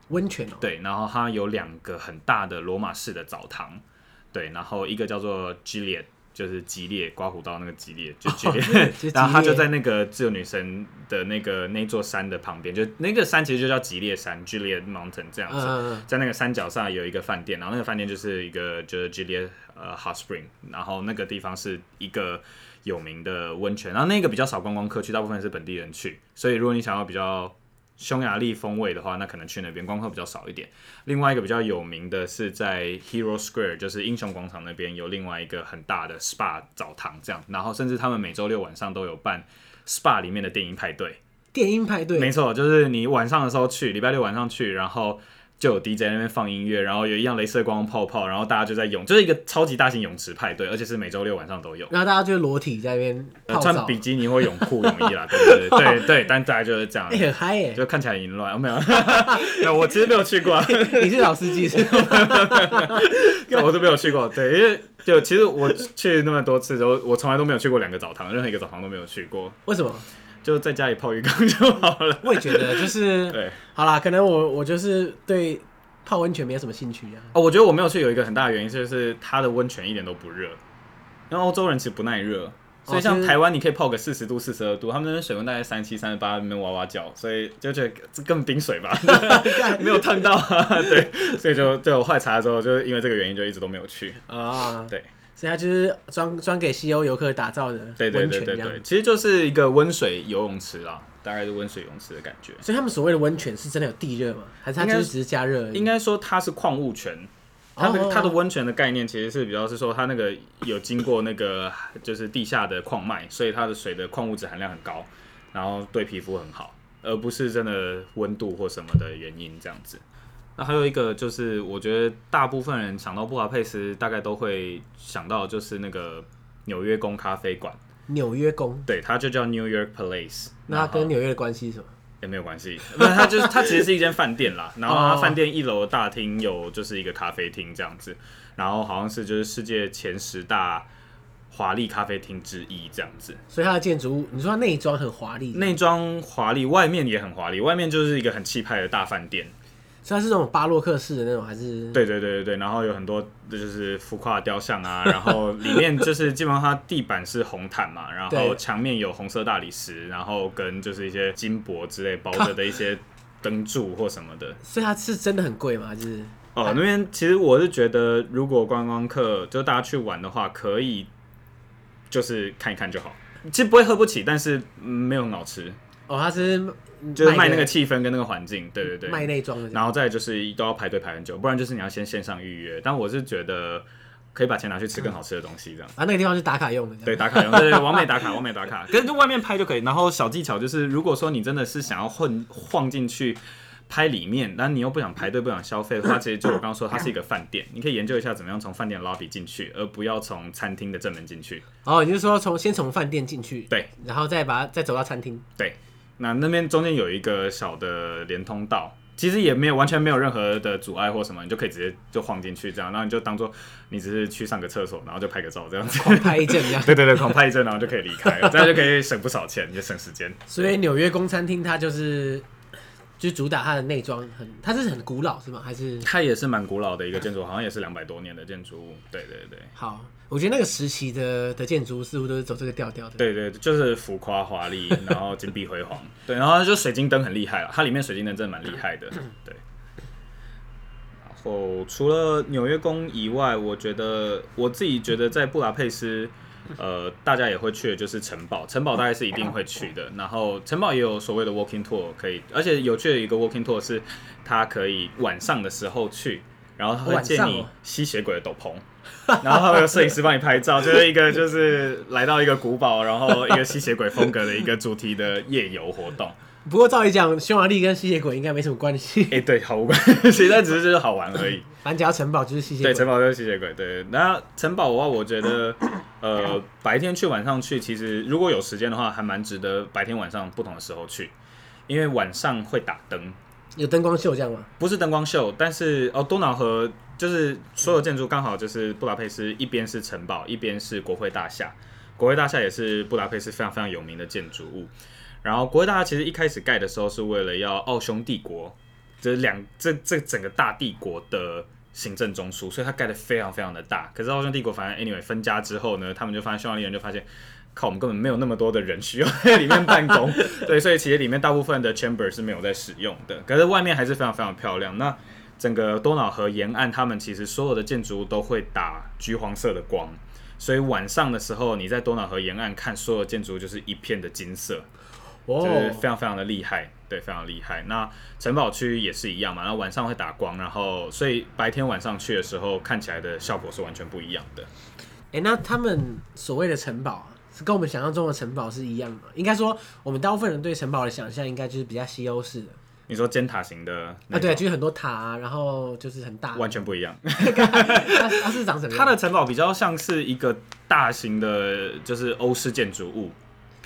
温泉哦。对，然后它有两个很大的罗马式的澡堂。对，然后一个叫做 Gilead 就是吉列刮胡刀那个吉列，就吉列，哦、*laughs* 然后他就在那个自由女神的那个那座山的旁边，就那个山其实就叫吉列山 （Gilead Mountain） 这样子，嗯、在那个山脚上有一个饭店，然后那个饭店就是一个就是吉列呃 Hot Spring，然后那个地方是一个有名的温泉，然后那个比较少观光客去，大部分是本地人去，所以如果你想要比较。匈牙利风味的话，那可能去那边观光客比较少一点。另外一个比较有名的是在 Hero Square，就是英雄广场那边有另外一个很大的 SPA 澡堂，这样。然后甚至他们每周六晚上都有办 SPA 里面的电音派对。电音派对？没错，就是你晚上的时候去，礼拜六晚上去，然后就有 DJ 那边放音乐，然后有一样镭射光泡泡，然后大家就在泳，就是一个超级大型泳池派对，而且是每周六晚上都有。然后大家就裸体在那边、呃、穿比基尼或泳裤泳衣啦，对对对对对，但大家就是这样。欸、很嗨耶，就看起来淫乱，哦，*laughs* 没有？我其实没有去过。*laughs* 你是老司机是吗？*laughs* 我都没有去过，对，因为就其实我去那么多次，都我从来都没有去过两个澡堂，任何一个澡堂都没有去过。为什么？就在家里泡浴缸就好了。我也觉得，就是 *laughs* 对，好啦，可能我我就是对泡温泉没有什么兴趣啊。哦，我觉得我没有去有一个很大的原因，就是它的温泉一点都不热。因为欧洲人其实不耐热，所以像台湾你可以泡个四十度、四十二度，他们那边水温大概三七、三十八，那边哇哇叫，所以就觉得这更冰水吧，*laughs* *laughs* 没有烫到啊。对，所以就就我后来查的时候，就是因为这个原因，就一直都没有去啊。对。所以它就是专专给西欧游客打造的对对对对对，其实就是一个温水游泳池啦，大概是温水游泳池的感觉。所以他们所谓的温泉是真的有地热吗？还是它就是只是加热？应该说它是矿物泉，它的它的温泉的概念其实是比较是说它那个有经过那个就是地下的矿脉，所以它的水的矿物质含量很高，然后对皮肤很好，而不是真的温度或什么的原因这样子。那还有一个就是，我觉得大部分人想到布达佩斯，大概都会想到就是那个纽约宫咖啡馆。纽约宫，对，它就叫 New York Place。那它跟纽约的关系是什么？也没有关系，*laughs* 那它就是它其实是一间饭店啦。然后它饭店一楼的大厅有就是一个咖啡厅这样子，然后好像是就是世界前十大华丽咖啡厅之一这样子。所以它的建筑物，你说它内装很华丽，内装华丽，外面也很华丽，外面就是一个很气派的大饭店。它是这种巴洛克式的那种，还是？对对对对对，然后有很多就是浮夸的雕像啊，然后里面就是基本上它地板是红毯嘛，然后墙面有红色大理石，然后跟就是一些金箔之类包着的一些灯柱或什么的。*laughs* 所以它是真的很贵吗？就是哦，那边其实我是觉得，如果观光客就大家去玩的话，可以就是看一看就好。其实不会喝不起，但是没有很好吃。哦，他是。就是卖那个气氛跟那个环境，对对对，卖内装的，然后再就是都要排队排很久，不然就是你要先线上预约。但我是觉得可以把钱拿去吃更好吃的东西，这样、嗯、啊，那个地方是打卡用的，对，打卡用，对对，完美打卡，*laughs* 完美打卡，可是就外面拍就可以。然后小技巧就是，如果说你真的是想要混晃进去拍里面，但你又不想排队不想消费的话，其实就我刚刚说，它是一个饭店，你可以研究一下怎么样从饭店 lobby 进去，而不要从餐厅的正门进去。哦，你就是说从先从饭店进去，对，然后再把它再走到餐厅，对。那那边中间有一个小的连通道，其实也没有完全没有任何的阻碍或什么，你就可以直接就晃进去这样，然后你就当做你只是去上个厕所，然后就拍个照这样子，狂拍一阵这样。*laughs* 对对对，狂拍一阵，然后就可以离开了，这样就可以省不少钱，也省时间。所以纽约公餐厅它就是。就主打它的内装很，它是很古老是吗？还是它也是蛮古老的一个建筑，好像也是两百多年的建筑物。对对对。好，我觉得那个时期的的建筑似乎都是走这个调调的。对对，就是浮夸华丽，然后金碧辉煌。对，然后就水晶灯很厉害了，它里面水晶灯真的蛮厉害的。对。然后除了纽约宫以外，我觉得我自己觉得在布达佩斯。呃，大家也会去的就是城堡，城堡大概是一定会去的。然后城堡也有所谓的 walking tour 可以，而且有趣的一个 walking tour 是，它可以晚上的时候去，然后他会借你吸血鬼的斗篷，然后他会有摄影师帮你拍照，就是一个就是来到一个古堡，然后一个吸血鬼风格的一个主题的夜游活动。不过照理讲，匈牙利跟吸血鬼应该没什么关系。哎、欸，对，毫无关系，*laughs* 但只是就是好玩而已。*laughs* 反正只要城堡就是吸血鬼。对，城堡就是吸血鬼。对，那城堡的话，我觉得，*coughs* 呃，白天去晚上去，其实如果有时间的话，还蛮值得白天晚上不同的时候去，因为晚上会打灯，有灯光秀这样吗？不是灯光秀，但是哦，多瑙河就是所有建筑刚好就是布达佩斯一边是城堡，一边是国会大厦，国会大厦也是布达佩斯非常非常有名的建筑物。然后国会大厦其实一开始盖的时候是为了要奥匈帝国，这两这这整个大帝国的行政中枢，所以它盖的非常非常的大。可是奥匈帝国反正 anyway 分家之后呢，他们就发现匈牙利人就发现，靠，我们根本没有那么多的人需要在里面办公，*laughs* 对，所以其实里面大部分的 chamber 是没有在使用的，可是外面还是非常非常漂亮。那整个多瑙河沿岸，他们其实所有的建筑物都会打橘黄色的光，所以晚上的时候你在多瑙河沿岸看所有建筑物就是一片的金色。就是非常非常的厉害，对，非常厉害。那城堡区也是一样嘛，然后晚上会打光，然后所以白天晚上去的时候看起来的效果是完全不一样的。哎、欸，那他们所谓的城堡是跟我们想象中的城堡是一样的吗？应该说，我们大部分人对城堡的想象应该就是比较西欧式的，你说尖塔型的啊，对，就是很多塔啊，然后就是很大，完全不一样。*laughs* 它它是长什么样？它的城堡比较像是一个大型的，就是欧式建筑物，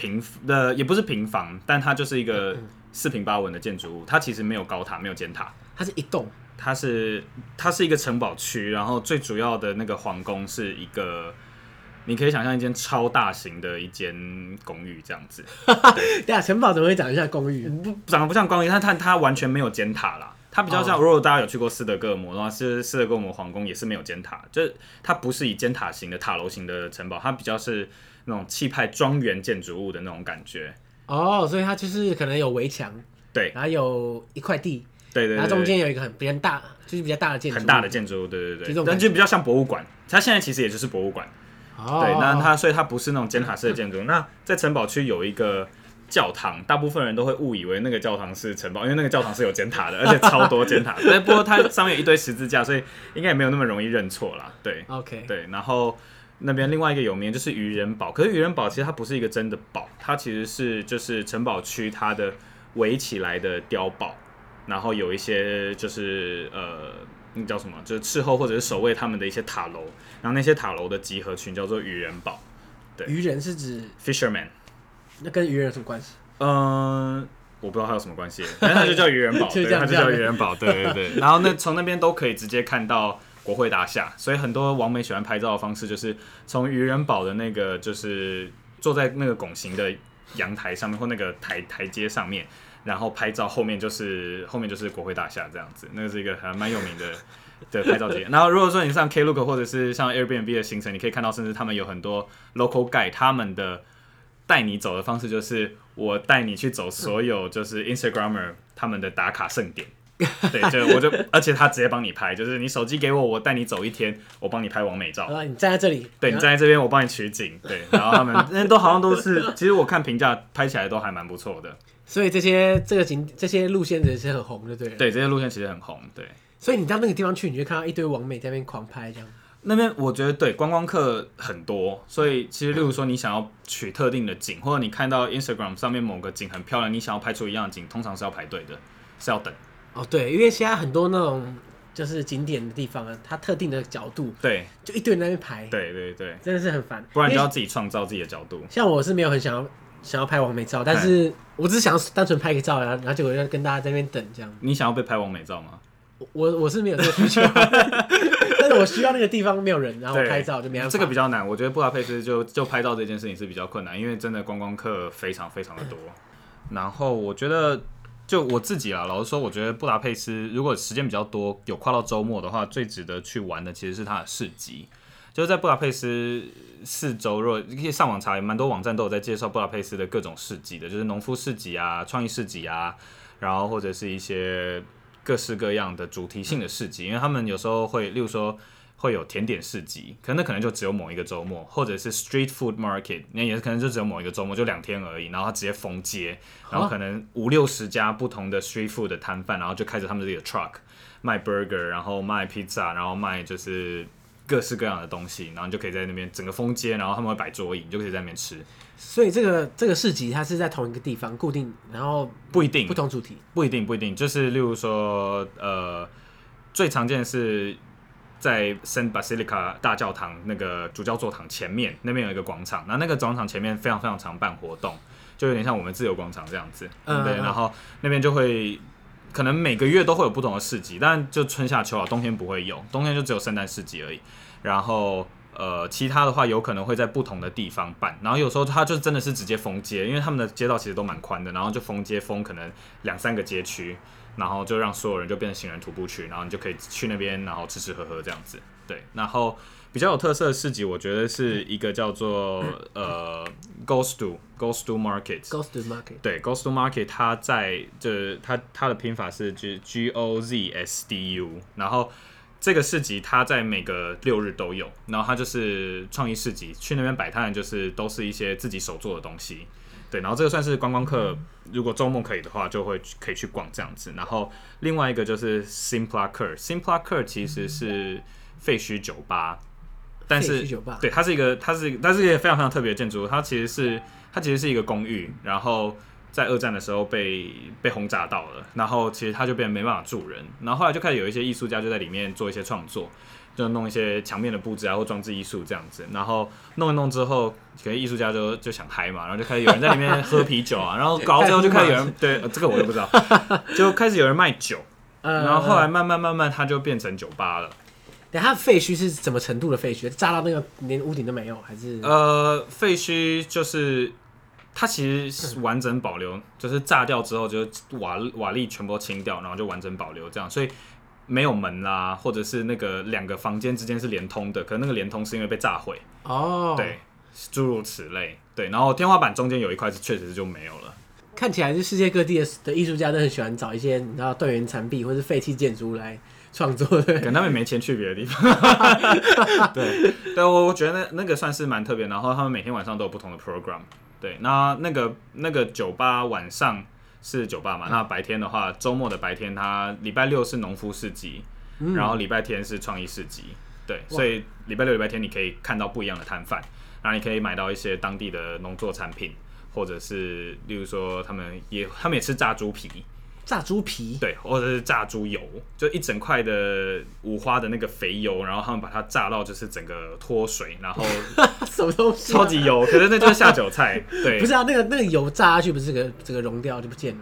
平的也不是平房，但它就是一个四平八稳的建筑物。它其实没有高塔，没有尖塔，它是一栋，它是它是一个城堡区，然后最主要的那个皇宫是一个。你可以想象一间超大型的一间公寓这样子，*laughs* 对啊，城堡怎么会长得像公寓？不，长得不像公寓，它它它完全没有尖塔啦。它比较像，如果大家有去过斯德哥尔摩的话，是斯德哥尔摩皇宫也是没有尖塔，就是它不是以尖塔型的塔楼型的城堡，它比较是那种气派庄园建筑物的那种感觉。哦，所以它就是可能有围墙，对，然后有一块地，对对，然后中间有一个很比较大，就是比较大的建筑，很大的建筑物，对对对，但就比较像博物馆。它现在其实也就是博物馆。对，那它所以它不是那种尖塔式的建筑。那在城堡区有一个教堂，大部分人都会误以为那个教堂是城堡，因为那个教堂是有尖塔的，*laughs* 而且超多尖塔。*laughs* 对，不过它上面有一堆十字架，所以应该也没有那么容易认错啦。对，OK，对。然后那边另外一个有名就是渔人堡，可是渔人堡其实它不是一个真的堡，它其实是就是城堡区它的围起来的碉堡，然后有一些就是呃。那叫什么？就是伺候或者是守卫他们的一些塔楼，然后那些塔楼的集合群叫做渔人堡。对，渔人是指 fisherman，那跟渔人有什么关系？嗯，我不知道它有什么关系，反正它就叫渔人堡，*laughs* 对，它就叫渔人堡。对对对。然后那从那边都可以直接看到国会大厦，所以很多网美喜欢拍照的方式就是从愚人堡的那个就是坐在那个拱形的阳台上面或那个台台阶上面。然后拍照，后面就是后面就是国会大厦这样子，那个是一个还蛮有名的 *laughs* 的拍照点。然后如果说你上 Klook 或者是像 Airbnb 的行程，你可以看到，甚至他们有很多 local guide，他们的带你走的方式就是我带你去走所有就是 Instagrammer 他们的打卡盛典。对，就我就而且他直接帮你拍，就是你手机给我，我带你走一天，我帮你拍完美照。啊，你站在这里，对，你站在这边，我帮你取景。对，然后他们那都好像都是，其实我看评价拍起来都还蛮不错的。所以这些这个景这些路线也是很红的，对。对，这些路线其实很红，对。所以你到那个地方去，你就看到一堆网美在那边狂拍，这样。那边我觉得对观光客很多，所以其实例如说你想要取特定的景，或者你看到 Instagram 上面某个景很漂亮，你想要拍出一样的景，通常是要排队的，是要等。哦，对，因为现在很多那种就是景点的地方啊，它特定的角度，对，就一堆人在那边排，对对对，真的是很烦。不然你就要自己创造自己的角度。像我是没有很想要。想要拍完美照，但是我只是想要单纯拍个照，然后然后结果要跟大家在那边等这样。你想要被拍完美照吗？我我是没有这个需求，*laughs* 但是我需要那个地方没有人，然后拍照就没办法。这个比较难，我觉得布达佩斯就就拍照这件事情是比较困难，因为真的观光客非常非常的多。然后我觉得就我自己啦，老实说，我觉得布达佩斯如果时间比较多，有跨到周末的话，最值得去玩的其实是它的市集。就在布达佩斯四周，若可以上网查，蛮多网站都有在介绍布达佩斯的各种市集的，就是农夫市集啊、创意市集啊，然后或者是一些各式各样的主题性的市集，因为他们有时候会，例如说会有甜点市集，可能那可能就只有某一个周末，或者是 street food market，那也是可能就只有某一个周末，就两天而已，然后他直接封街，然后可能五六十家不同的 street food 的摊贩，然后就开着他们自己的 truck 卖 burger，然后卖 pizza，然后卖就是。各式各样的东西，然后你就可以在那边整个封街，然后他们会摆桌椅，你就可以在那边吃。所以这个这个市集它是在同一个地方固定，然后不一定不同主题，不一定不一定，就是例如说，呃，最常见的是在圣巴西利卡大教堂那个主教座堂前面那边有一个广场，然后那个广场前面非常非常常办活动，就有点像我们自由广场这样子，嗯，对，然后那边就会。可能每个月都会有不同的市集，但就春夏秋啊，冬天不会有，冬天就只有圣诞市集而已。然后呃，其他的话有可能会在不同的地方办。然后有时候它就真的是直接封街，因为他们的街道其实都蛮宽的，然后就封街封可能两三个街区，然后就让所有人就变成行人徒步区，然后你就可以去那边，然后吃吃喝喝这样子。对，然后。比较有特色的市集，我觉得是一个叫做呃 Gozdu Gozdu Market Gozdu Market 对 Gozdu Market，它在就是它它的拼法是 G G O Z S D U，然后这个市集它在每个六日都有，然后它就是创意市集，去那边摆摊就是都是一些自己手做的东西，对，然后这个算是观光客如果周末可以的话就会可以去逛这样子，然后另外一个就是 Simplacare，Simplacare 其实是废墟酒吧。但是，对，它是一个，它是，它是一个非常非常特别的建筑。它其实是，它其实是一个公寓，然后在二战的时候被被轰炸到了，然后其实他就变得没办法住人，然后后来就开始有一些艺术家就在里面做一些创作，就弄一些墙面的布置啊或装置艺术这样子，然后弄一弄之后，可能艺术家就就想嗨嘛，然后就开始有人在里面喝啤酒啊，然后搞到最后就开始有人 *laughs* 对、呃、这个我也不知道，就开始有人卖酒，然后后来慢慢慢慢它就变成酒吧了。等它废墟是什么程度的废墟？炸到那个连屋顶都没有，还是？呃，废墟就是。它其实是完整保留，就是炸掉之后，就瓦瓦砾全部清掉，然后就完整保留这样，所以没有门啦，或者是那个两个房间之间是连通的，可能那个连通是因为被炸毁哦，对，诸如此类，对，然后天花板中间有一块是确实是就没有了。看起来是世界各地的的艺术家都很喜欢找一些你知道断垣残壁或是废弃建筑来创作的，可能他们没钱去别的地方。*laughs* 对，对我我觉得那那个算是蛮特别，然后他们每天晚上都有不同的 program。对，那那个那个酒吧晚上是酒吧嘛？嗯、那白天的话，周末的白天，它礼拜六是农夫市集，嗯、然后礼拜天是创意市集。对，所以礼拜六、礼拜天你可以看到不一样的摊贩，然后你可以买到一些当地的农作产品，或者是例如说他们也他们也吃炸猪皮。炸猪皮，对，或者是炸猪油，就一整块的五花的那个肥油，然后他们把它炸到就是整个脱水，然后 *laughs* 什么东西、啊？超级油，可是那就是下酒菜。对，*laughs* 不是啊，那个那个油炸下去，不是这个这个融掉就不见了？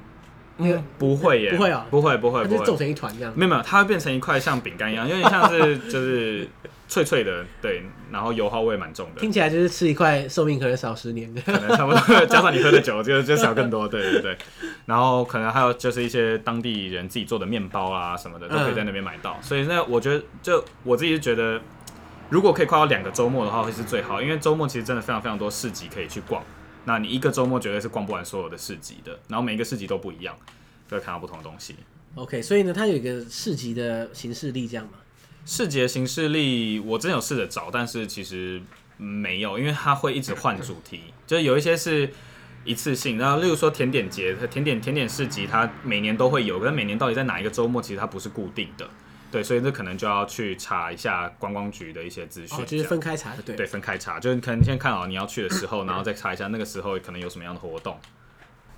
那个不会耶，不会啊，不会不会，它就皱成一团这样。没有没有，它会变成一块像饼干一样，有点像是就是。脆脆的，对，然后油耗味蛮重的，听起来就是吃一块寿命可能少十年的，可能差不多，*laughs* 加上你喝的酒就就少更多，对对对。然后可能还有就是一些当地人自己做的面包啊什么的，都可以在那边买到。嗯、所以那我觉得，就我自己是觉得，如果可以跨到两个周末的话，会是最好，因为周末其实真的非常非常多市集可以去逛。那你一个周末绝对是逛不完所有的市集的，然后每一个市集都不一样，都会看到不同的东西。OK，所以呢，它有一个市集的形式力，这样吗。市集的形式力，我真有试着找，但是其实没有，因为它会一直换主题，就是有一些是一次性，然后例如说甜点节、甜点甜点市集，它每年都会有，可是每年到底在哪一个周末，其实它不是固定的，对，所以这可能就要去查一下观光局的一些资讯，哦，就是分开查的，对，对，分开查，就是可能先看好你要去的时候，然后再查一下那个时候可能有什么样的活动，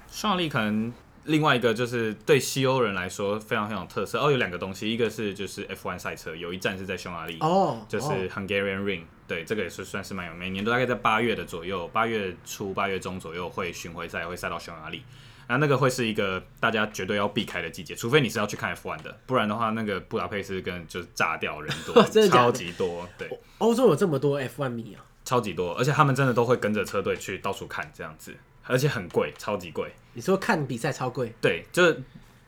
匈牙利可能。另外一个就是对西欧人来说非常非常有特色哦，有两个东西，一个是就是 F1 赛车，有一站是在匈牙利哦，就是 Hungarian Ring，对，这个也是算是蛮有，每年都大概在八月的左右，八月初八月中左右会巡回赛会赛到匈牙利，那那个会是一个大家绝对要避开的季节，除非你是要去看 F1 的，不然的话那个布达佩斯跟就是炸掉人多，真的的？超级多，对，欧洲有这么多 F1 迷啊，超级多，而且他们真的都会跟着车队去到处看这样子。而且很贵，超级贵。你说看比赛超贵？对，就是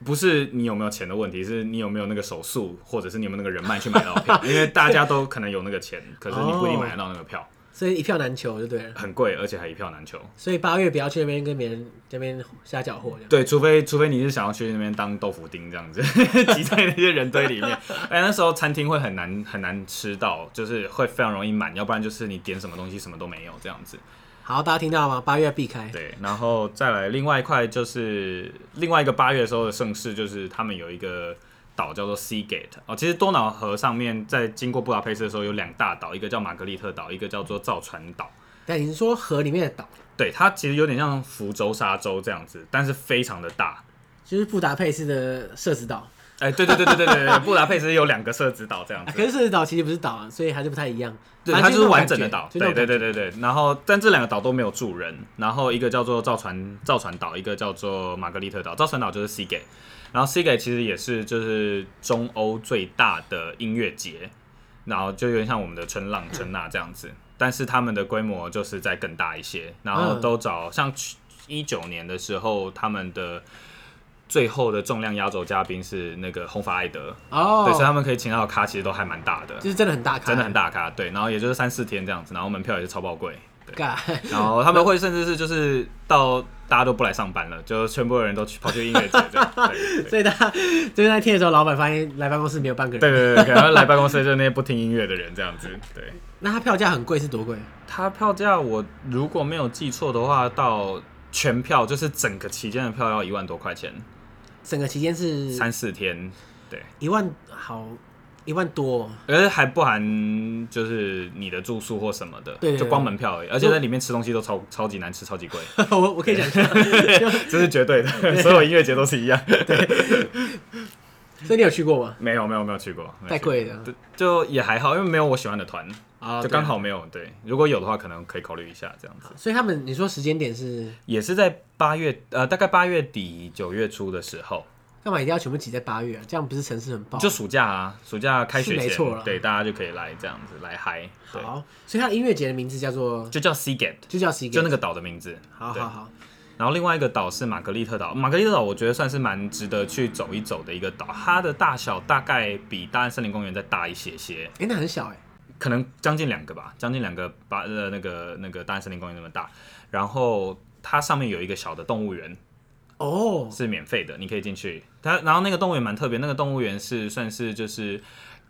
不是你有没有钱的问题，是你有没有那个手速，或者是你有没有那个人脉去买到票。*laughs* 因为大家都可能有那个钱，可是你不一定买得到那个票，所以一票难求，就对了。很贵，而且还一票难求。所以八月不要去那边跟别人这边瞎搅和。对，除非除非你是想要去那边当豆腐丁这样子，*laughs* 挤在那些人堆里面。*laughs* 哎，那时候餐厅会很难很难吃到，就是会非常容易满，要不然就是你点什么东西什么都没有这样子。好，大家听到吗？八月避开。对，然后再来另外一块，就是另外一个八月的时候的盛事，就是他们有一个岛叫做 Sea Gate 哦。其实多瑙河上面在经过布达佩斯的时候有两大岛，一个叫玛格丽特岛，一个叫做造船岛。但你是说河里面的岛？对，它其实有点像福州、沙洲这样子，但是非常的大，就是布达佩斯的社子岛。哎，对对对对对对，布达佩斯有两个社子岛这样子。可是社子岛其实不是岛啊，所以还是不太一样。对，它就是完整的岛。对对对对对。然后，但这两个岛都没有住人。然后，一个叫做造船造船岛，一个叫做玛格丽特岛。造船岛就是 Seagate，然后 Seagate 其实也是就是中欧最大的音乐节，然后就有点像我们的春浪春娜这样子，但是他们的规模就是在更大一些。然后都找像一九年的时候，他们的。最后的重量压轴嘉宾是那个红发艾德哦，oh, 对，所以他们可以请到的咖其实都还蛮大的，就是真的很大咖，真的很大咖，对，然后也就是三四天这样子，然后门票也是超爆贵，对，然后他们会甚至是就是到大家都不来上班了，就全部的人都去跑去音乐节这样，*laughs* 对，所以他就是那天的时候，老板发现来办公室没有半个人，对对对，可能来办公室就是那些不听音乐的人这样子，对。那他票价很贵是多贵？他票价我如果没有记错的话，到全票就是整个期间的票要一万多块钱。整个期间是三四天，对，一万好一万多，而且还不含就是你的住宿或什么的，对就光门票而已。而且在里面吃东西都超超级难吃，超级贵。*laughs* 我我可以讲一下，*laughs* 这是绝对的，*laughs* 所有音乐节都是一样。对，所以你有去过吗？没有没有没有去过，太贵了。就也还好，因为没有我喜欢的团啊，就刚好没有。对，如果有的话，可能可以考虑一下这样子。所以他们你说时间点是也是在八月呃，大概八月底九月初的时候。干嘛一定要全部挤在八月啊？这样不是城市很爆？就暑假啊，暑假开学前，没错。对，大家就可以来这样子来嗨。好，所以它音乐节的名字叫做就叫 Seagate，就叫 Seagate，就那个岛的名字。好好好。然后另外一个岛是玛格丽特岛，玛格丽特岛我觉得算是蛮值得去走一走的一个岛，它的大小大概比大安森林公园再大一些些。哎，那很小哎，可能将近两个吧，将近两个巴呃那个那个大安森林公园那么大。然后它上面有一个小的动物园。哦，是免费的，你可以进去。它然后那个动物园蛮特别，那个动物园是算是就是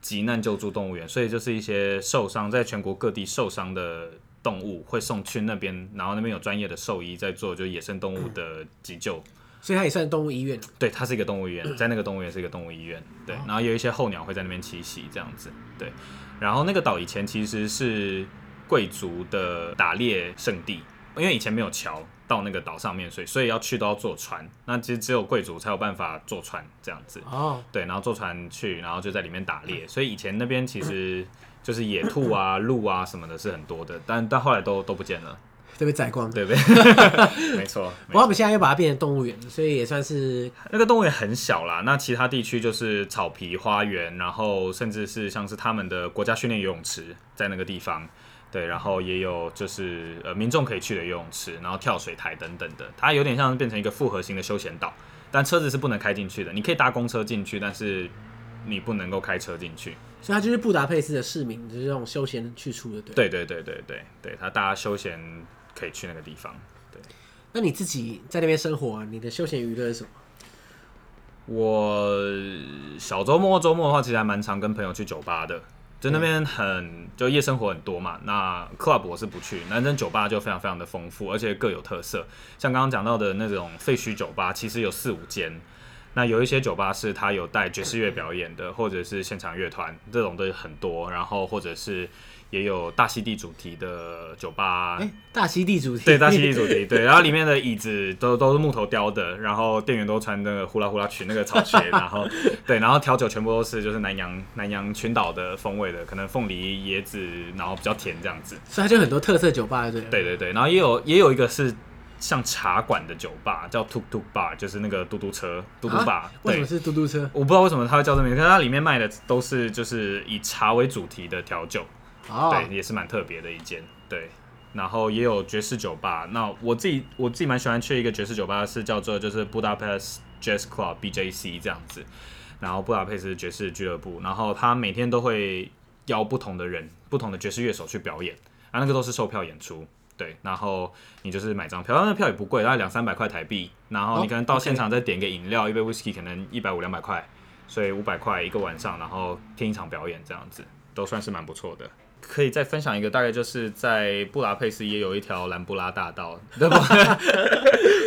急难救助动物园，所以就是一些受伤在全国各地受伤的动物会送去那边，然后那边有专业的兽医在做就野生动物的急救，嗯、所以它也算动物医院。对，它是一个动物医院，在那个动物园是一个动物医院。对，然后有一些候鸟会在那边栖息这样子。对，然后那个岛以前其实是贵族的打猎圣地，因为以前没有桥。到那个岛上面，所以所以要去都要坐船。那其实只有贵族才有办法坐船这样子。哦，对，然后坐船去，然后就在里面打猎。所以以前那边其实就是野兔啊、鹿啊什么的，是很多的。但但后来都都不见了，都被宰光，对不对？*laughs* 没错。不过我们现在又把它变成动物园，所以也算是那个动物园很小啦。那其他地区就是草皮花园，然后甚至是像是他们的国家训练游泳池在那个地方。对，然后也有就是呃民众可以去的游泳池，然后跳水台等等的，它有点像变成一个复合型的休闲岛，但车子是不能开进去的，你可以搭公车进去，但是你不能够开车进去。所以它就是布达佩斯的市民，就是这种休闲去处的，对。对对对对对对，它大家休闲可以去那个地方。对，那你自己在那边生活啊，你的休闲娱乐是什么？我小周末周末的话，其实还蛮常跟朋友去酒吧的。就那边很就夜生活很多嘛，那 club 是不去，男生酒吧就非常非常的丰富，而且各有特色。像刚刚讲到的那种废墟酒吧，其实有四五间。那有一些酒吧是它有带爵士乐表演的，或者是现场乐团，这种都很多。然后或者是。也有大溪地主题的酒吧，欸、大溪地主题，对，大溪地主题，对，然后里面的椅子都都是木头雕的，然后店员都穿那个呼啦呼啦裙那个草鞋，*laughs* 然后对，然后调酒全部都是就是南洋南洋群岛的风味的，可能凤梨椰子，然后比较甜这样子，所以它就很多特色酒吧，对，对？对对，然后也有也有一个是像茶馆的酒吧，叫 Tuk Tuk Bar，就是那个嘟嘟车，嘟嘟吧，为什么是嘟嘟车？我不知道为什么它会叫这名字，可是它里面卖的都是就是以茶为主题的调酒。Oh. 对，也是蛮特别的一间。对，然后也有爵士酒吧。那我自己我自己蛮喜欢去一个爵士酒吧，是叫做就是 Budapest Jazz Club BJC 这样子。然后布达佩斯爵士俱乐部，然后他每天都会邀不同的人、不同的爵士乐手去表演。啊，那个都是售票演出。对，然后你就是买张票，那票也不贵，大概两三百块台币。然后你可能到现场再点个饮料，oh. 一杯 whisky 可能一百五两百块，所以五百块一个晚上，然后听一场表演这样子，都算是蛮不错的。可以再分享一个，大概就是在布达佩斯也有一条兰布拉大道，对吧？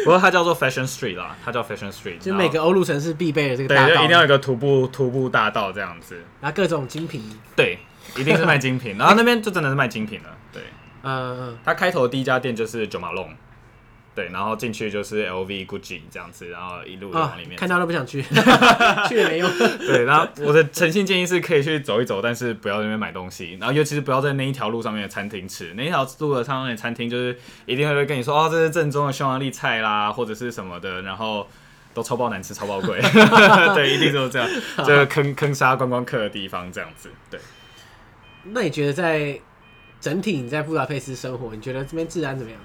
不过它叫做 Fashion Street 啦，它叫 Fashion Street，就每个欧陆城市必备的这个大道，对，一定要有个徒步徒步大道这样子，然后各种精品，对，一定是卖精品，然后那边就真的是卖精品了，对，*laughs* 嗯，它开头第一家店就是 Jo Malone。对，然后进去就是 LV、Gucci 这样子，然后一路往里面，哦，看到都不想去，*laughs* 去也没用。对，然后我的诚信建议是可以去走一走，但是不要在那边买东西，然后尤其是不要在那一条路上面的餐厅吃，那一条路的上面的餐厅就是一定会跟你说哦，这是正宗的匈牙利菜啦，或者是什么的，然后都超爆难吃、超爆贵。*laughs* 对，一定都是这样，*laughs* 这个坑坑杀观光客的地方这样子。对。那你觉得在整体你在布达佩斯生活，你觉得这边治安怎么样？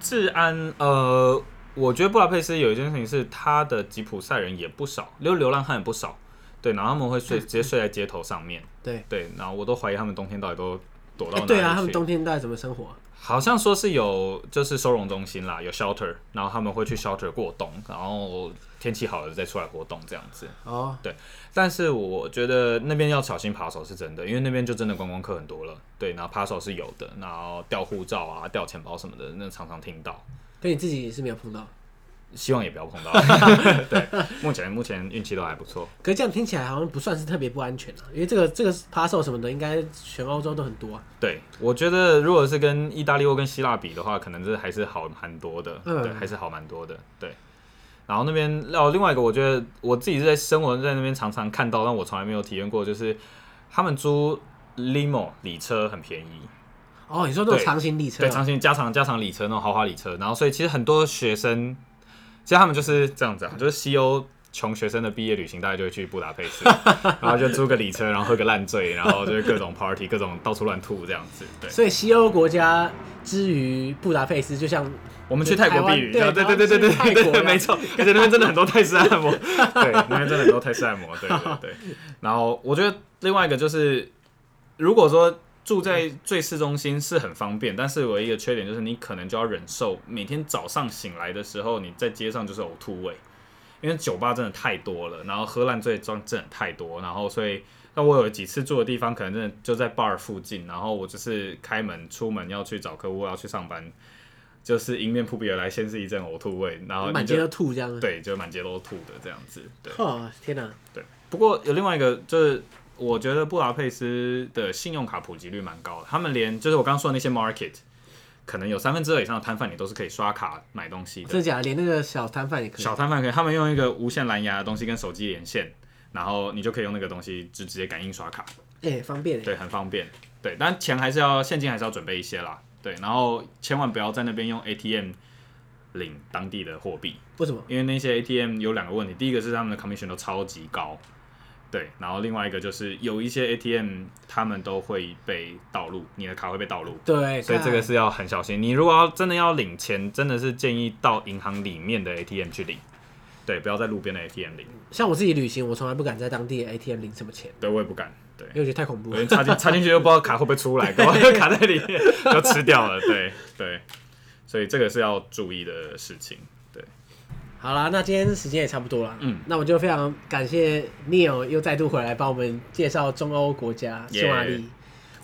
治安，呃，我觉得布达佩斯有一件事情是，他的吉普赛人也不少，流流浪汉也不少，对，然后他们会睡，直接睡在街头上面，对对，然后我都怀疑他们冬天到底都躲到哪里去。对啊，他们冬天到底怎么生活？好像说是有，就是收容中心啦，有 shelter，然后他们会去 shelter 过冬，然后天气好了再出来活动这样子。哦，对，但是我觉得那边要小心扒手是真的，因为那边就真的观光客很多了。对，然后扒手是有的，然后掉护照啊、掉钱包什么的，那常常听到。对，你自己是没有碰到？希望也不要碰到。*laughs* 对，目前目前运气都还不错。可是这样听起来好像不算是特别不安全啊，因为这个这个扒手什么的，应该全欧洲都很多啊。对，我觉得如果是跟意大利或跟希腊比的话，可能这还是好蛮多的。嗯，对，还是好蛮多的。对。然后那边哦，另外一个我觉得我自己是在生活在那边常常看到，但我从来没有体验过，就是他们租 limo 礼车很便宜。哦，你说那种长型礼车？对，长型加长加长礼车那种豪华礼车。然后所以其实很多学生，其实他们就是这样子啊，就是西欧穷学生的毕业旅行，大概就会去布达佩斯，*laughs* 然后就租个礼车，然后喝个烂醉，然后就是各种 party，各种到处乱吐这样子。对，所以西欧国家之于布达佩斯，就像。我们去泰国避雨，对对对对对对对，没错，*laughs* 而且那边真的很多泰式按摩，对，那边真的很多泰式按摩，对对对。*laughs* 然后我觉得另外一个就是，如果说住在最市中心是很方便，但是唯一的缺点就是你可能就要忍受每天早上醒来的时候，你在街上就是呕吐味，因为酒吧真的太多了，然后喝烂醉装真的太多，然后所以那我有几次住的地方可能真的就在 bar 附近，然后我就是开门出门要去找客户，要去上班。就是迎面扑鼻而来，先是一阵呕吐味，然后 *laughs* 满街都吐这样子。对，就满街都吐的这样子。对，哦，天哪！对，不过有另外一个，就是我觉得布达佩斯的信用卡普及率蛮高的。他们连就是我刚刚说的那些 market，可能有三分之二以上的摊贩，你都是可以刷卡买东西的。真的假的？连那个小摊贩也可以？小摊贩可以，他们用一个无线蓝牙的东西跟手机连线，然后你就可以用那个东西就直接感应刷卡。哎、欸，方便。对，很方便。对，但钱还是要现金还是要准备一些啦。对，然后千万不要在那边用 ATM 领当地的货币。为什么？因为那些 ATM 有两个问题，第一个是他们的 commission 都超级高，对，然后另外一个就是有一些 ATM 他们都会被盗录，你的卡会被盗录。对，所以这个是要很小心。你如果要真的要领钱，真的是建议到银行里面的 ATM 去领。对，不要在路边的 ATM 领。像我自己旅行，我从来不敢在当地的 ATM 领什么钱。对，我也不敢。对，因为我觉得太恐怖了。插进插进去又不知道卡会不会出来，搞不好卡在里面就吃掉了。对对，所以这个是要注意的事情。对，好啦，那今天时间也差不多了。嗯，那我就非常感谢 Neil 又再度回来帮我们介绍中欧国家匈牙利。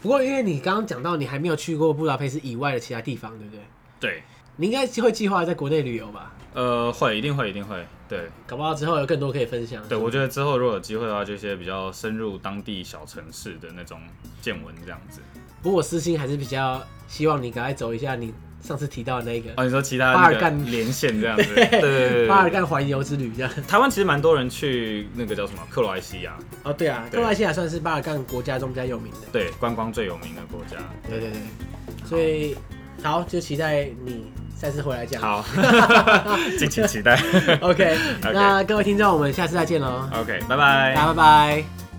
不过因为你刚刚讲到你还没有去过布达佩斯以外的其他地方，对不对？对。你应该会计划在国内旅游吧？呃，会，一定会，一定会。对，搞不好之后有更多可以分享。对，我觉得之后如果有机会的话，就一些比较深入当地小城市的那种见闻这样子。不过我私心还是比较希望你赶快走一下你上次提到的那个。哦，你说其他巴尔干连线这样子？*laughs* 对对对，对，巴尔干环游之旅这样。台湾其实蛮多人去那个叫什么克罗埃西亚。哦，对啊，克罗埃西亚算是巴尔干国家中比较有名的。对，观光最有名的国家。对对对，所以好，就期待你。下次回来讲，好，*laughs* 敬请期待。*laughs* OK，那各位听众，我们下次再见喽。OK，拜拜，大家拜拜。